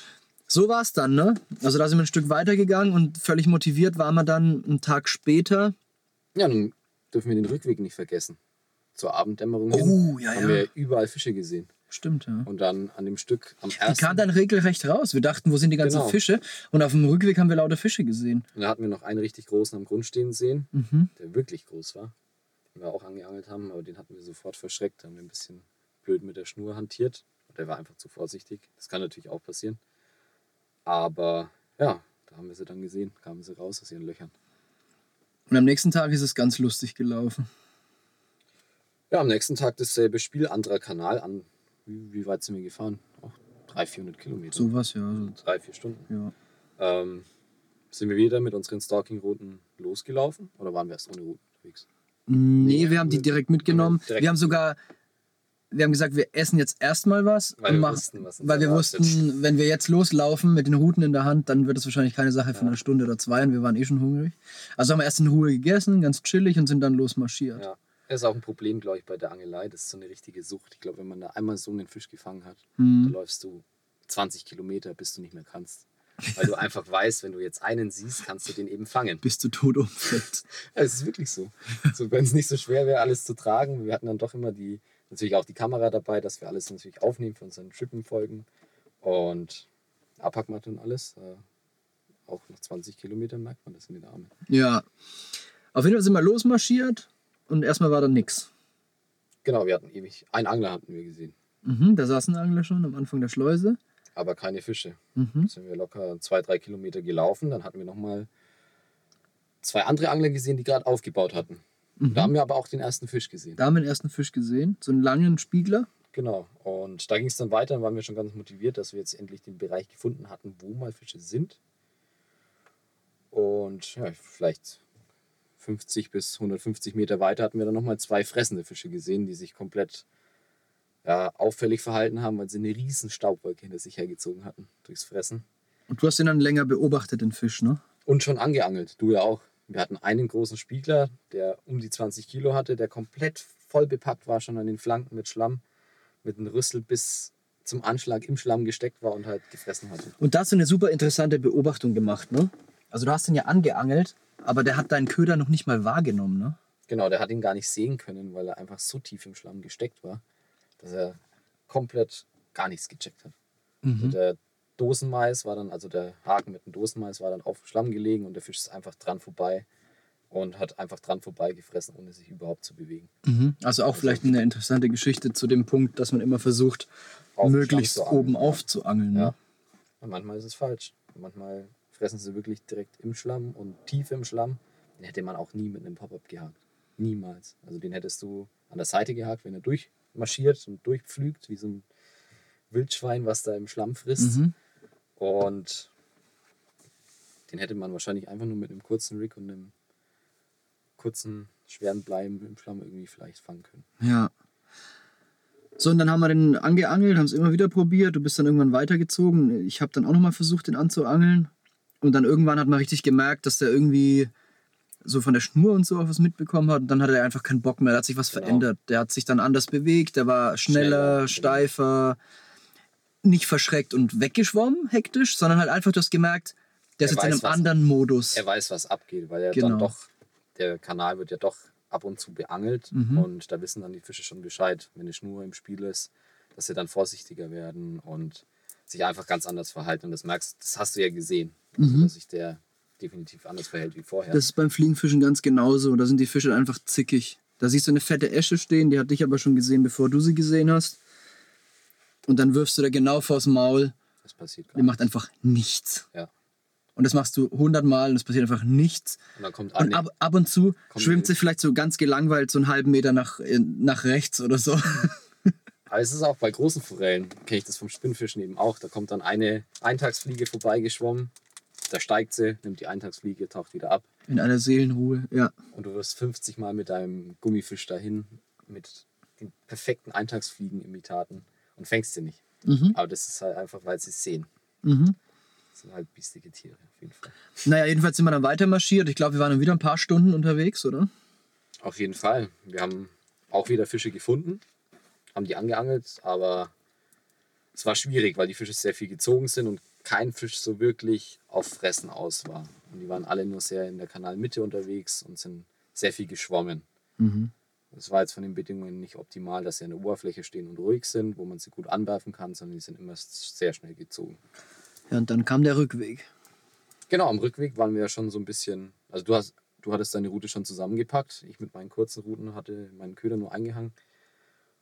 Speaker 1: So war es dann, ne? Also da sind wir ein Stück weitergegangen und völlig motiviert waren wir dann einen Tag später.
Speaker 2: Ja, dann dürfen wir den Rückweg nicht vergessen. Zur Abenddämmerung hin
Speaker 1: Oh, ja,
Speaker 2: haben
Speaker 1: ja.
Speaker 2: wir überall Fische gesehen.
Speaker 1: Stimmt, ja.
Speaker 2: Und dann an dem Stück am
Speaker 1: Die
Speaker 2: ersten,
Speaker 1: kam dann regelrecht raus. Wir dachten, wo sind die ganzen
Speaker 2: Genau.
Speaker 1: Fische? Und auf dem Rückweg haben wir lauter Fische gesehen.
Speaker 2: und da hatten wir noch einen richtig großen am Grund stehen sehen,
Speaker 1: Mhm.
Speaker 2: der wirklich groß war, den wir auch angeangelt haben, aber den hatten wir sofort verschreckt. Da haben wir ein bisschen blöd mit der Schnur hantiert. Der war einfach zu vorsichtig. Das kann natürlich auch passieren. Aber ja, da haben wir sie dann gesehen, kamen sie raus aus ihren Löchern.
Speaker 1: Und am nächsten Tag ist es ganz lustig gelaufen.
Speaker 2: Ja, am nächsten Tag dasselbe Spiel, anderer Kanal. An, wie, wie weit sind wir gefahren? Auch 300, 400 Kilometer.
Speaker 1: Sowas, ja. So,
Speaker 2: Drei, vier Stunden.
Speaker 1: ja.
Speaker 2: Ähm, sind wir wieder mit unseren Stalking-Routen losgelaufen oder waren wir erst ohne Routen unterwegs?
Speaker 1: Nee,
Speaker 2: Nee,
Speaker 1: wir haben die direkt mitgenommen.
Speaker 2: direkt-
Speaker 1: Wir haben sogar, wir haben gesagt, wir essen jetzt erstmal was.
Speaker 2: Weil wir
Speaker 1: machen-
Speaker 2: wussten, was
Speaker 1: weil wir wussten, wenn wir jetzt loslaufen mit den Routen in der Hand, dann wird es wahrscheinlich keine Sache von einer Stunde oder zwei und wir waren eh schon hungrig. Also haben wir erst in Ruhe gegessen, ganz chillig und sind dann losmarschiert.
Speaker 2: Ja. Das ist auch ein Problem, glaube ich, bei der Angelei. Das ist so eine richtige Sucht. Ich glaube, wenn man da einmal so einen Fisch gefangen hat,
Speaker 1: Mhm.
Speaker 2: dann läufst du 20 Kilometer, bis du nicht mehr kannst. Weil du einfach weißt, wenn du jetzt einen siehst, kannst du den eben fangen.
Speaker 1: Bis du tot umfällst.
Speaker 2: Ja, es ist wirklich so. so wenn es nicht so schwer wäre, alles zu tragen. Wir hatten dann doch immer die, natürlich auch die Kamera dabei, dass wir alles natürlich aufnehmen für unseren Trippenfolgen. Und Abpackmatte und alles. Äh, auch nach 20 Kilometern merkt man das in den Armen.
Speaker 1: ja. Auf jeden Fall sind wir losmarschiert und erstmal war da nix.
Speaker 2: Genau, wir hatten ewig, einen Angler hatten wir gesehen,
Speaker 1: Mhm, da saß ein Angler schon am Anfang der Schleuse.
Speaker 2: aber keine Fische.
Speaker 1: Mhm.
Speaker 2: sind wir locker zwei, drei Kilometer gelaufen. Dann hatten wir nochmal zwei andere Angler gesehen, die gerade aufgebaut hatten.
Speaker 1: Mhm.
Speaker 2: Da haben wir aber auch den ersten Fisch gesehen.
Speaker 1: Da haben wir den ersten Fisch gesehen, so einen langen Spiegler.
Speaker 2: Genau. Und da ging es dann weiter, dann waren wir schon ganz motiviert, dass wir jetzt endlich den Bereich gefunden hatten, wo mal Fische sind. Und ja, vielleicht 50 bis 150 Meter weiter hatten wir dann nochmal zwei fressende Fische gesehen, die sich komplett ja, auffällig verhalten haben, weil sie eine riesen Staubwolke hinter sich hergezogen hatten durchs Fressen.
Speaker 1: Und du hast den dann länger beobachtet, den Fisch, ne?
Speaker 2: Und schon angeangelt, du ja auch. Wir hatten einen großen Spiegler, der um die 20 Kilo hatte, der komplett voll bepackt war, schon an den Flanken mit Schlamm, mit einem Rüssel bis zum Anschlag im Schlamm gesteckt war und halt gefressen hatte.
Speaker 1: Und da hast du eine super interessante Beobachtung gemacht, ne? Also du hast den ja angeangelt, aber der hat deinen Köder noch nicht mal wahrgenommen, ne?
Speaker 2: Genau, der hat ihn gar nicht sehen können, weil er einfach so tief im Schlamm gesteckt war, dass er komplett gar nichts gecheckt hat. Also der Dosenmais war dann, also der Haken mit dem Dosenmais war dann auf dem Schlamm gelegen und der Fisch ist einfach dran vorbei und hat einfach dran vorbei gefressen, ohne sich überhaupt zu bewegen.
Speaker 1: Also auch vielleicht eine interessante Geschichte zu dem Punkt, dass man immer versucht, möglichst oben
Speaker 2: angeln, ja.
Speaker 1: aufzuangeln. Ne?
Speaker 2: Ja. Und manchmal ist es falsch. Manchmal fressen sie wirklich direkt im Schlamm und tief im Schlamm. Den hätte man auch nie mit einem Pop-Up gehakt. Niemals. Also den hättest du an der Seite gehakt, wenn er durchmarschiert und durchpflügt, wie so ein Wildschwein, was da im Schlamm frisst.
Speaker 1: Mhm.
Speaker 2: Und den hätte man wahrscheinlich einfach nur mit einem kurzen Rig und einem kurzen, schweren Bleiben im Schlamm irgendwie vielleicht fangen können.
Speaker 1: Ja. So, und dann haben wir den angeangelt, haben es immer wieder probiert. Du bist dann irgendwann weitergezogen. Ich habe dann auch nochmal versucht, den anzuangeln. Und dann irgendwann hat man richtig gemerkt, dass der irgendwie so von der Schnur und so auch was mitbekommen hat. Und dann hatte er einfach keinen Bock mehr. Da hat sich was
Speaker 2: Genau.
Speaker 1: verändert. Der hat sich dann anders bewegt. Der war schneller,
Speaker 2: Schneller, genau.
Speaker 1: steifer, nicht verschreckt und weggeschwommen, hektisch, sondern halt einfach, du hast gemerkt, der ist
Speaker 2: Er
Speaker 1: jetzt in einem anderen Modus.
Speaker 2: Er weiß, was abgeht, weil er
Speaker 1: Genau.
Speaker 2: dann doch der Kanal wird ja doch ab und zu beangelt
Speaker 1: Mhm.
Speaker 2: und da wissen dann die Fische schon Bescheid, wenn eine Schnur im Spiel ist, dass sie dann vorsichtiger werden und sich einfach ganz anders verhalten. Und das merkst, das hast du ja gesehen, also, dass sich der definitiv anders verhält wie vorher.
Speaker 1: Mhm. Das ist beim Fliegenfischen ganz genauso. Da sind die Fische einfach zickig. Da siehst du eine fette Esche stehen, die hat dich aber schon gesehen, bevor du sie gesehen hast. Und dann wirfst du da genau vors Maul.
Speaker 2: Das passiert gar
Speaker 1: Die macht einfach nichts.
Speaker 2: Ja.
Speaker 1: Und das machst du hundertmal und es passiert einfach nichts.
Speaker 2: Und dann kommt
Speaker 1: Und ab, ab und zu schwimmt sie vielleicht so ganz gelangweilt so einen halben Meter nach, äh, nach rechts oder so.
Speaker 2: Aber es ist auch bei großen Forellen, kenne ich das vom Spinnfischen eben auch. Da kommt dann eine Eintagsfliege vorbeigeschwommen, da steigt sie, nimmt die Eintagsfliege, taucht wieder ab.
Speaker 1: In einer Seelenruhe, ja.
Speaker 2: Und du wirst 50 Mal mit deinem Gummifisch dahin, mit den perfekten Eintagsfliegen-Imitaten und fängst sie nicht.
Speaker 1: Mhm.
Speaker 2: Aber das ist halt einfach, weil sie es sehen.
Speaker 1: Mhm.
Speaker 2: Das sind halt biestige Tiere, auf jeden Fall.
Speaker 1: Naja, jedenfalls sind wir dann weiter marschiert. Ich glaube, wir waren dann wieder ein paar Stunden unterwegs, oder?
Speaker 2: Auf jeden Fall. Wir haben auch wieder Fische gefunden, haben die angeangelt, aber es war schwierig, weil die Fische sehr viel gezogen sind und kein Fisch so wirklich auf Fressen aus war. Und die waren alle nur sehr in der Kanalmitte unterwegs und sind sehr viel geschwommen.
Speaker 1: Mhm.
Speaker 2: Das war jetzt von den Bedingungen nicht optimal, dass sie an der Oberfläche stehen und ruhig sind, wo man sie gut anwerfen kann, sondern die sind immer sehr schnell gezogen.
Speaker 1: Ja, und dann kam der Rückweg.
Speaker 2: Genau, am Rückweg waren wir ja schon so ein bisschen, also du hast, du hattest deine Route schon zusammengepackt. Ich mit meinen kurzen Routen hatte meinen Köder nur eingehangen.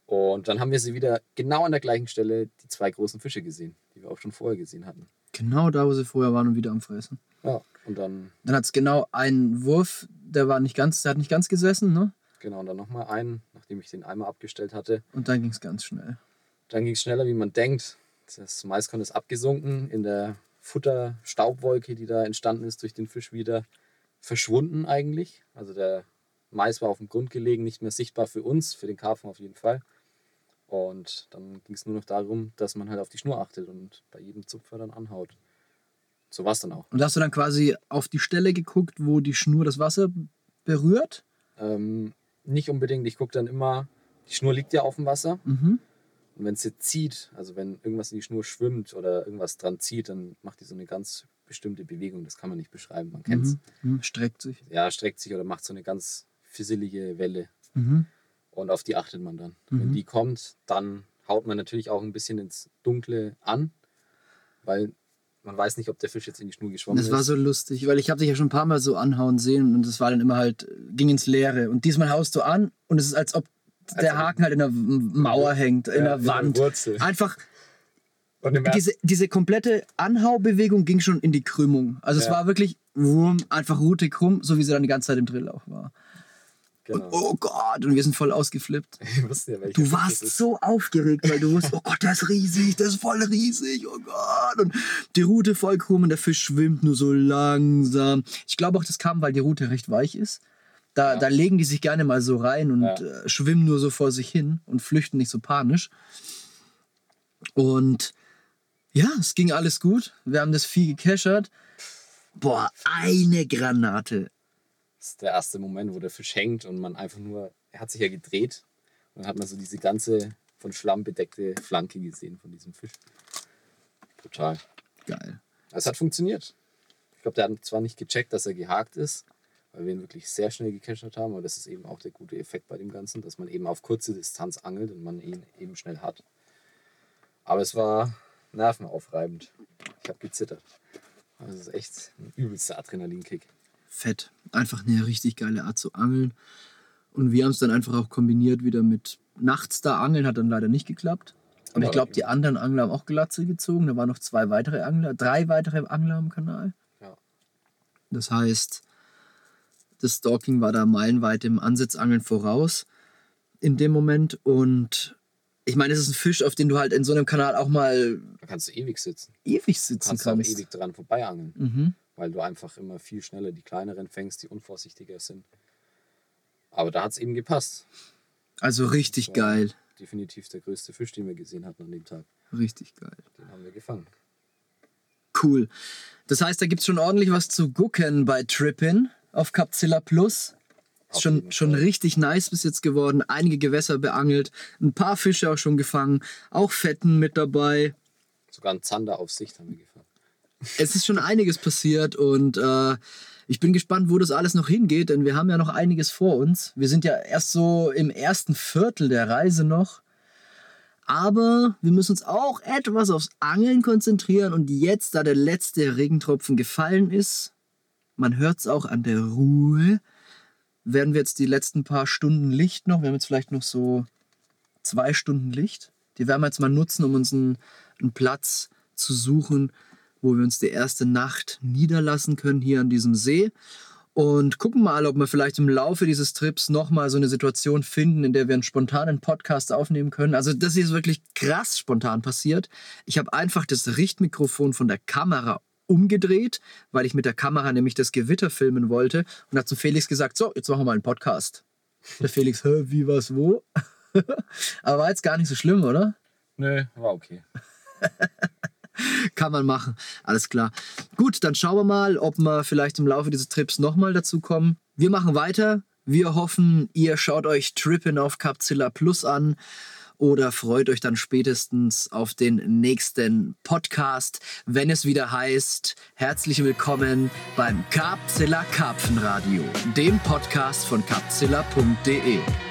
Speaker 2: Und dann haben wir sie wieder genau an der gleichen Stelle die zwei großen Fische gesehen, die wir auch schon vorher gesehen hatten.
Speaker 1: Genau da, wo sie vorher waren und wieder am Fressen.
Speaker 2: Ja, und dann,
Speaker 1: Dann hat es genau einen Wurf, der war nicht ganz, der hat nicht ganz gesessen, ne?
Speaker 2: genau, und dann nochmal einen, nachdem ich den Eimer abgestellt hatte.
Speaker 1: Und dann ging es ganz schnell.
Speaker 2: Dann ging es schneller, wie man denkt. Das Maiskorn ist abgesunken in der Futterstaubwolke, die da entstanden ist durch den Fisch wieder verschwunden eigentlich. Also der Mais war auf dem Grund gelegen, nicht mehr sichtbar für uns, für den Karpfen auf jeden Fall. Und dann ging es nur noch darum, dass man halt auf die Schnur achtet und bei jedem Zupfer dann anhaut. So war es dann auch.
Speaker 1: Und hast du dann quasi auf die Stelle geguckt, wo die Schnur das Wasser berührt?
Speaker 2: Ähm, nicht unbedingt, ich gucke dann immer, die Schnur liegt ja auf dem Wasser.
Speaker 1: Mhm.
Speaker 2: Und wenn es jetzt zieht, also wenn irgendwas in die Schnur schwimmt oder irgendwas dran zieht, dann macht die so eine ganz bestimmte Bewegung. Das kann man nicht beschreiben, man kennt es.
Speaker 1: Mhm. Mhm. Streckt sich.
Speaker 2: Ja, streckt sich oder macht so eine ganz fisselige Welle.
Speaker 1: Mhm.
Speaker 2: Und auf die achtet man dann. Wenn
Speaker 1: Mhm.
Speaker 2: die kommt, dann haut man natürlich auch ein bisschen ins Dunkle an, weil man weiß nicht, ob der Fisch jetzt in die Schnur geschwommen
Speaker 1: Das
Speaker 2: ist.
Speaker 1: war so lustig, weil ich habe dich ja schon ein paar Mal so anhauen sehen und das war dann immer halt, ging ins Leere. Und diesmal haust du an und es ist, als ob der
Speaker 2: ob-
Speaker 1: Haken halt in der Mauer hängt, in
Speaker 2: Ja,
Speaker 1: der Wand. Einfach,
Speaker 2: Und im ersten-
Speaker 1: diese, diese komplette Anhaubewegung ging schon in die Krümmung. Also es
Speaker 2: Ja.
Speaker 1: war wirklich wurm, einfach Route krumm, so wie sie dann die ganze Zeit im Drill auch war. Und,
Speaker 2: genau.
Speaker 1: oh Gott, und wir sind voll ausgeflippt.
Speaker 2: Ja,
Speaker 1: Du warst so aufgeregt, weil du wusstest, oh Gott, der ist riesig, der ist voll riesig, oh Gott. Und die Route voll krumm und der Fisch schwimmt nur so langsam. Ich glaube auch, das kam, weil die Route recht weich ist. Da,
Speaker 2: Ja.
Speaker 1: da legen die sich gerne mal so rein und
Speaker 2: Ja.
Speaker 1: äh, schwimmen nur so vor sich hin und flüchten nicht so panisch. Und ja, es ging alles gut. Wir haben das Vieh gekeschert. Boah, eine Granate.
Speaker 2: Das ist der erste Moment, wo der Fisch hängt und man einfach nur, er hat sich ja gedreht und dann hat man so diese ganze von Schlamm bedeckte Flanke gesehen von diesem Fisch. Total.
Speaker 1: Geil.
Speaker 2: Es hat funktioniert. Ich glaube, der hat zwar nicht gecheckt, dass er gehakt ist, weil wir ihn wirklich sehr schnell gecachert haben, aber das ist eben auch der gute Effekt bei dem Ganzen, dass man eben auf kurze Distanz angelt und man ihn eben schnell hat. Aber es war nervenaufreibend. Ich habe gezittert. Also es ist echt ein übelster Adrenalinkick.
Speaker 1: Fett. Einfach eine richtig geile Art zu angeln. Und wir haben es dann einfach auch kombiniert wieder mit nachts da angeln, hat dann leider nicht geklappt. Aber ich glaube, die anderen Angler haben auch Glatze gezogen. Da waren noch zwei weitere Angler, drei weitere Angler am Kanal.
Speaker 2: Ja.
Speaker 1: Das heißt, das Stalking war da meilenweit im Ansitzangeln voraus in dem Moment. Und ich meine, es ist ein Fisch, auf den du halt in so einem Kanal auch mal
Speaker 2: Da kannst du ewig sitzen.
Speaker 1: ewig
Speaker 2: Du
Speaker 1: sitzen
Speaker 2: kannst auch
Speaker 1: kannst.
Speaker 2: ewig dran vorbeiangeln,
Speaker 1: Mhm.
Speaker 2: Weil du einfach immer viel schneller die kleineren fängst, die unvorsichtiger sind. Aber da hat es eben gepasst.
Speaker 1: Also richtig geil.
Speaker 2: Definitiv der größte Fisch, den wir gesehen hatten an dem Tag.
Speaker 1: Richtig geil.
Speaker 2: Den haben wir gefangen.
Speaker 1: Cool. Das heißt, da gibt es schon ordentlich was zu gucken bei Trippin auf Capzilla Plus. Ist schon, schon richtig nice bis jetzt geworden. Einige Gewässer beangelt, ein paar Fische auch schon gefangen, auch Fetten mit dabei.
Speaker 2: Sogar einen Zander auf Sicht haben wir gefangen.
Speaker 1: Es ist schon einiges passiert und äh, Ich bin gespannt, wo das alles noch hingeht, denn wir haben ja noch einiges vor uns. Wir sind ja erst so im ersten Viertel der Reise noch. Aber wir müssen uns auch etwas aufs Angeln konzentrieren und jetzt, da der letzte Regentropfen gefallen ist, man hört es auch an der Ruhe, werden wir jetzt die letzten paar Stunden Licht noch, wir haben jetzt vielleicht noch so zwei Stunden Licht, die werden wir jetzt mal nutzen, um uns einen, einen Platz zu suchen, wo wir uns die erste Nacht niederlassen können hier an diesem See und gucken mal, ob wir vielleicht im Laufe dieses Trips nochmal so eine Situation finden, in der wir einen spontanen Podcast aufnehmen können. Also das ist wirklich krass spontan passiert. Ich habe einfach das Richtmikrofon von der Kamera umgedreht, weil ich mit der Kamera nämlich das Gewitter filmen wollte und hat zu Felix gesagt, so, jetzt machen wir mal einen Podcast. Der Felix, Hä, wie, was, wo? Aber war jetzt gar nicht so schlimm, oder?
Speaker 2: Nö, war okay.
Speaker 1: Kann man machen. Alles klar. Gut, dann schauen wir mal, ob wir vielleicht im Laufe dieses Trips nochmal dazu kommen. Wir machen weiter. Wir hoffen, ihr schaut euch Trippin auf Capzilla Plus an oder freut euch dann spätestens auf den nächsten Podcast, wenn es wieder heißt, herzlich willkommen beim Capzilla Karpfenradio, dem Podcast von capzilla.de.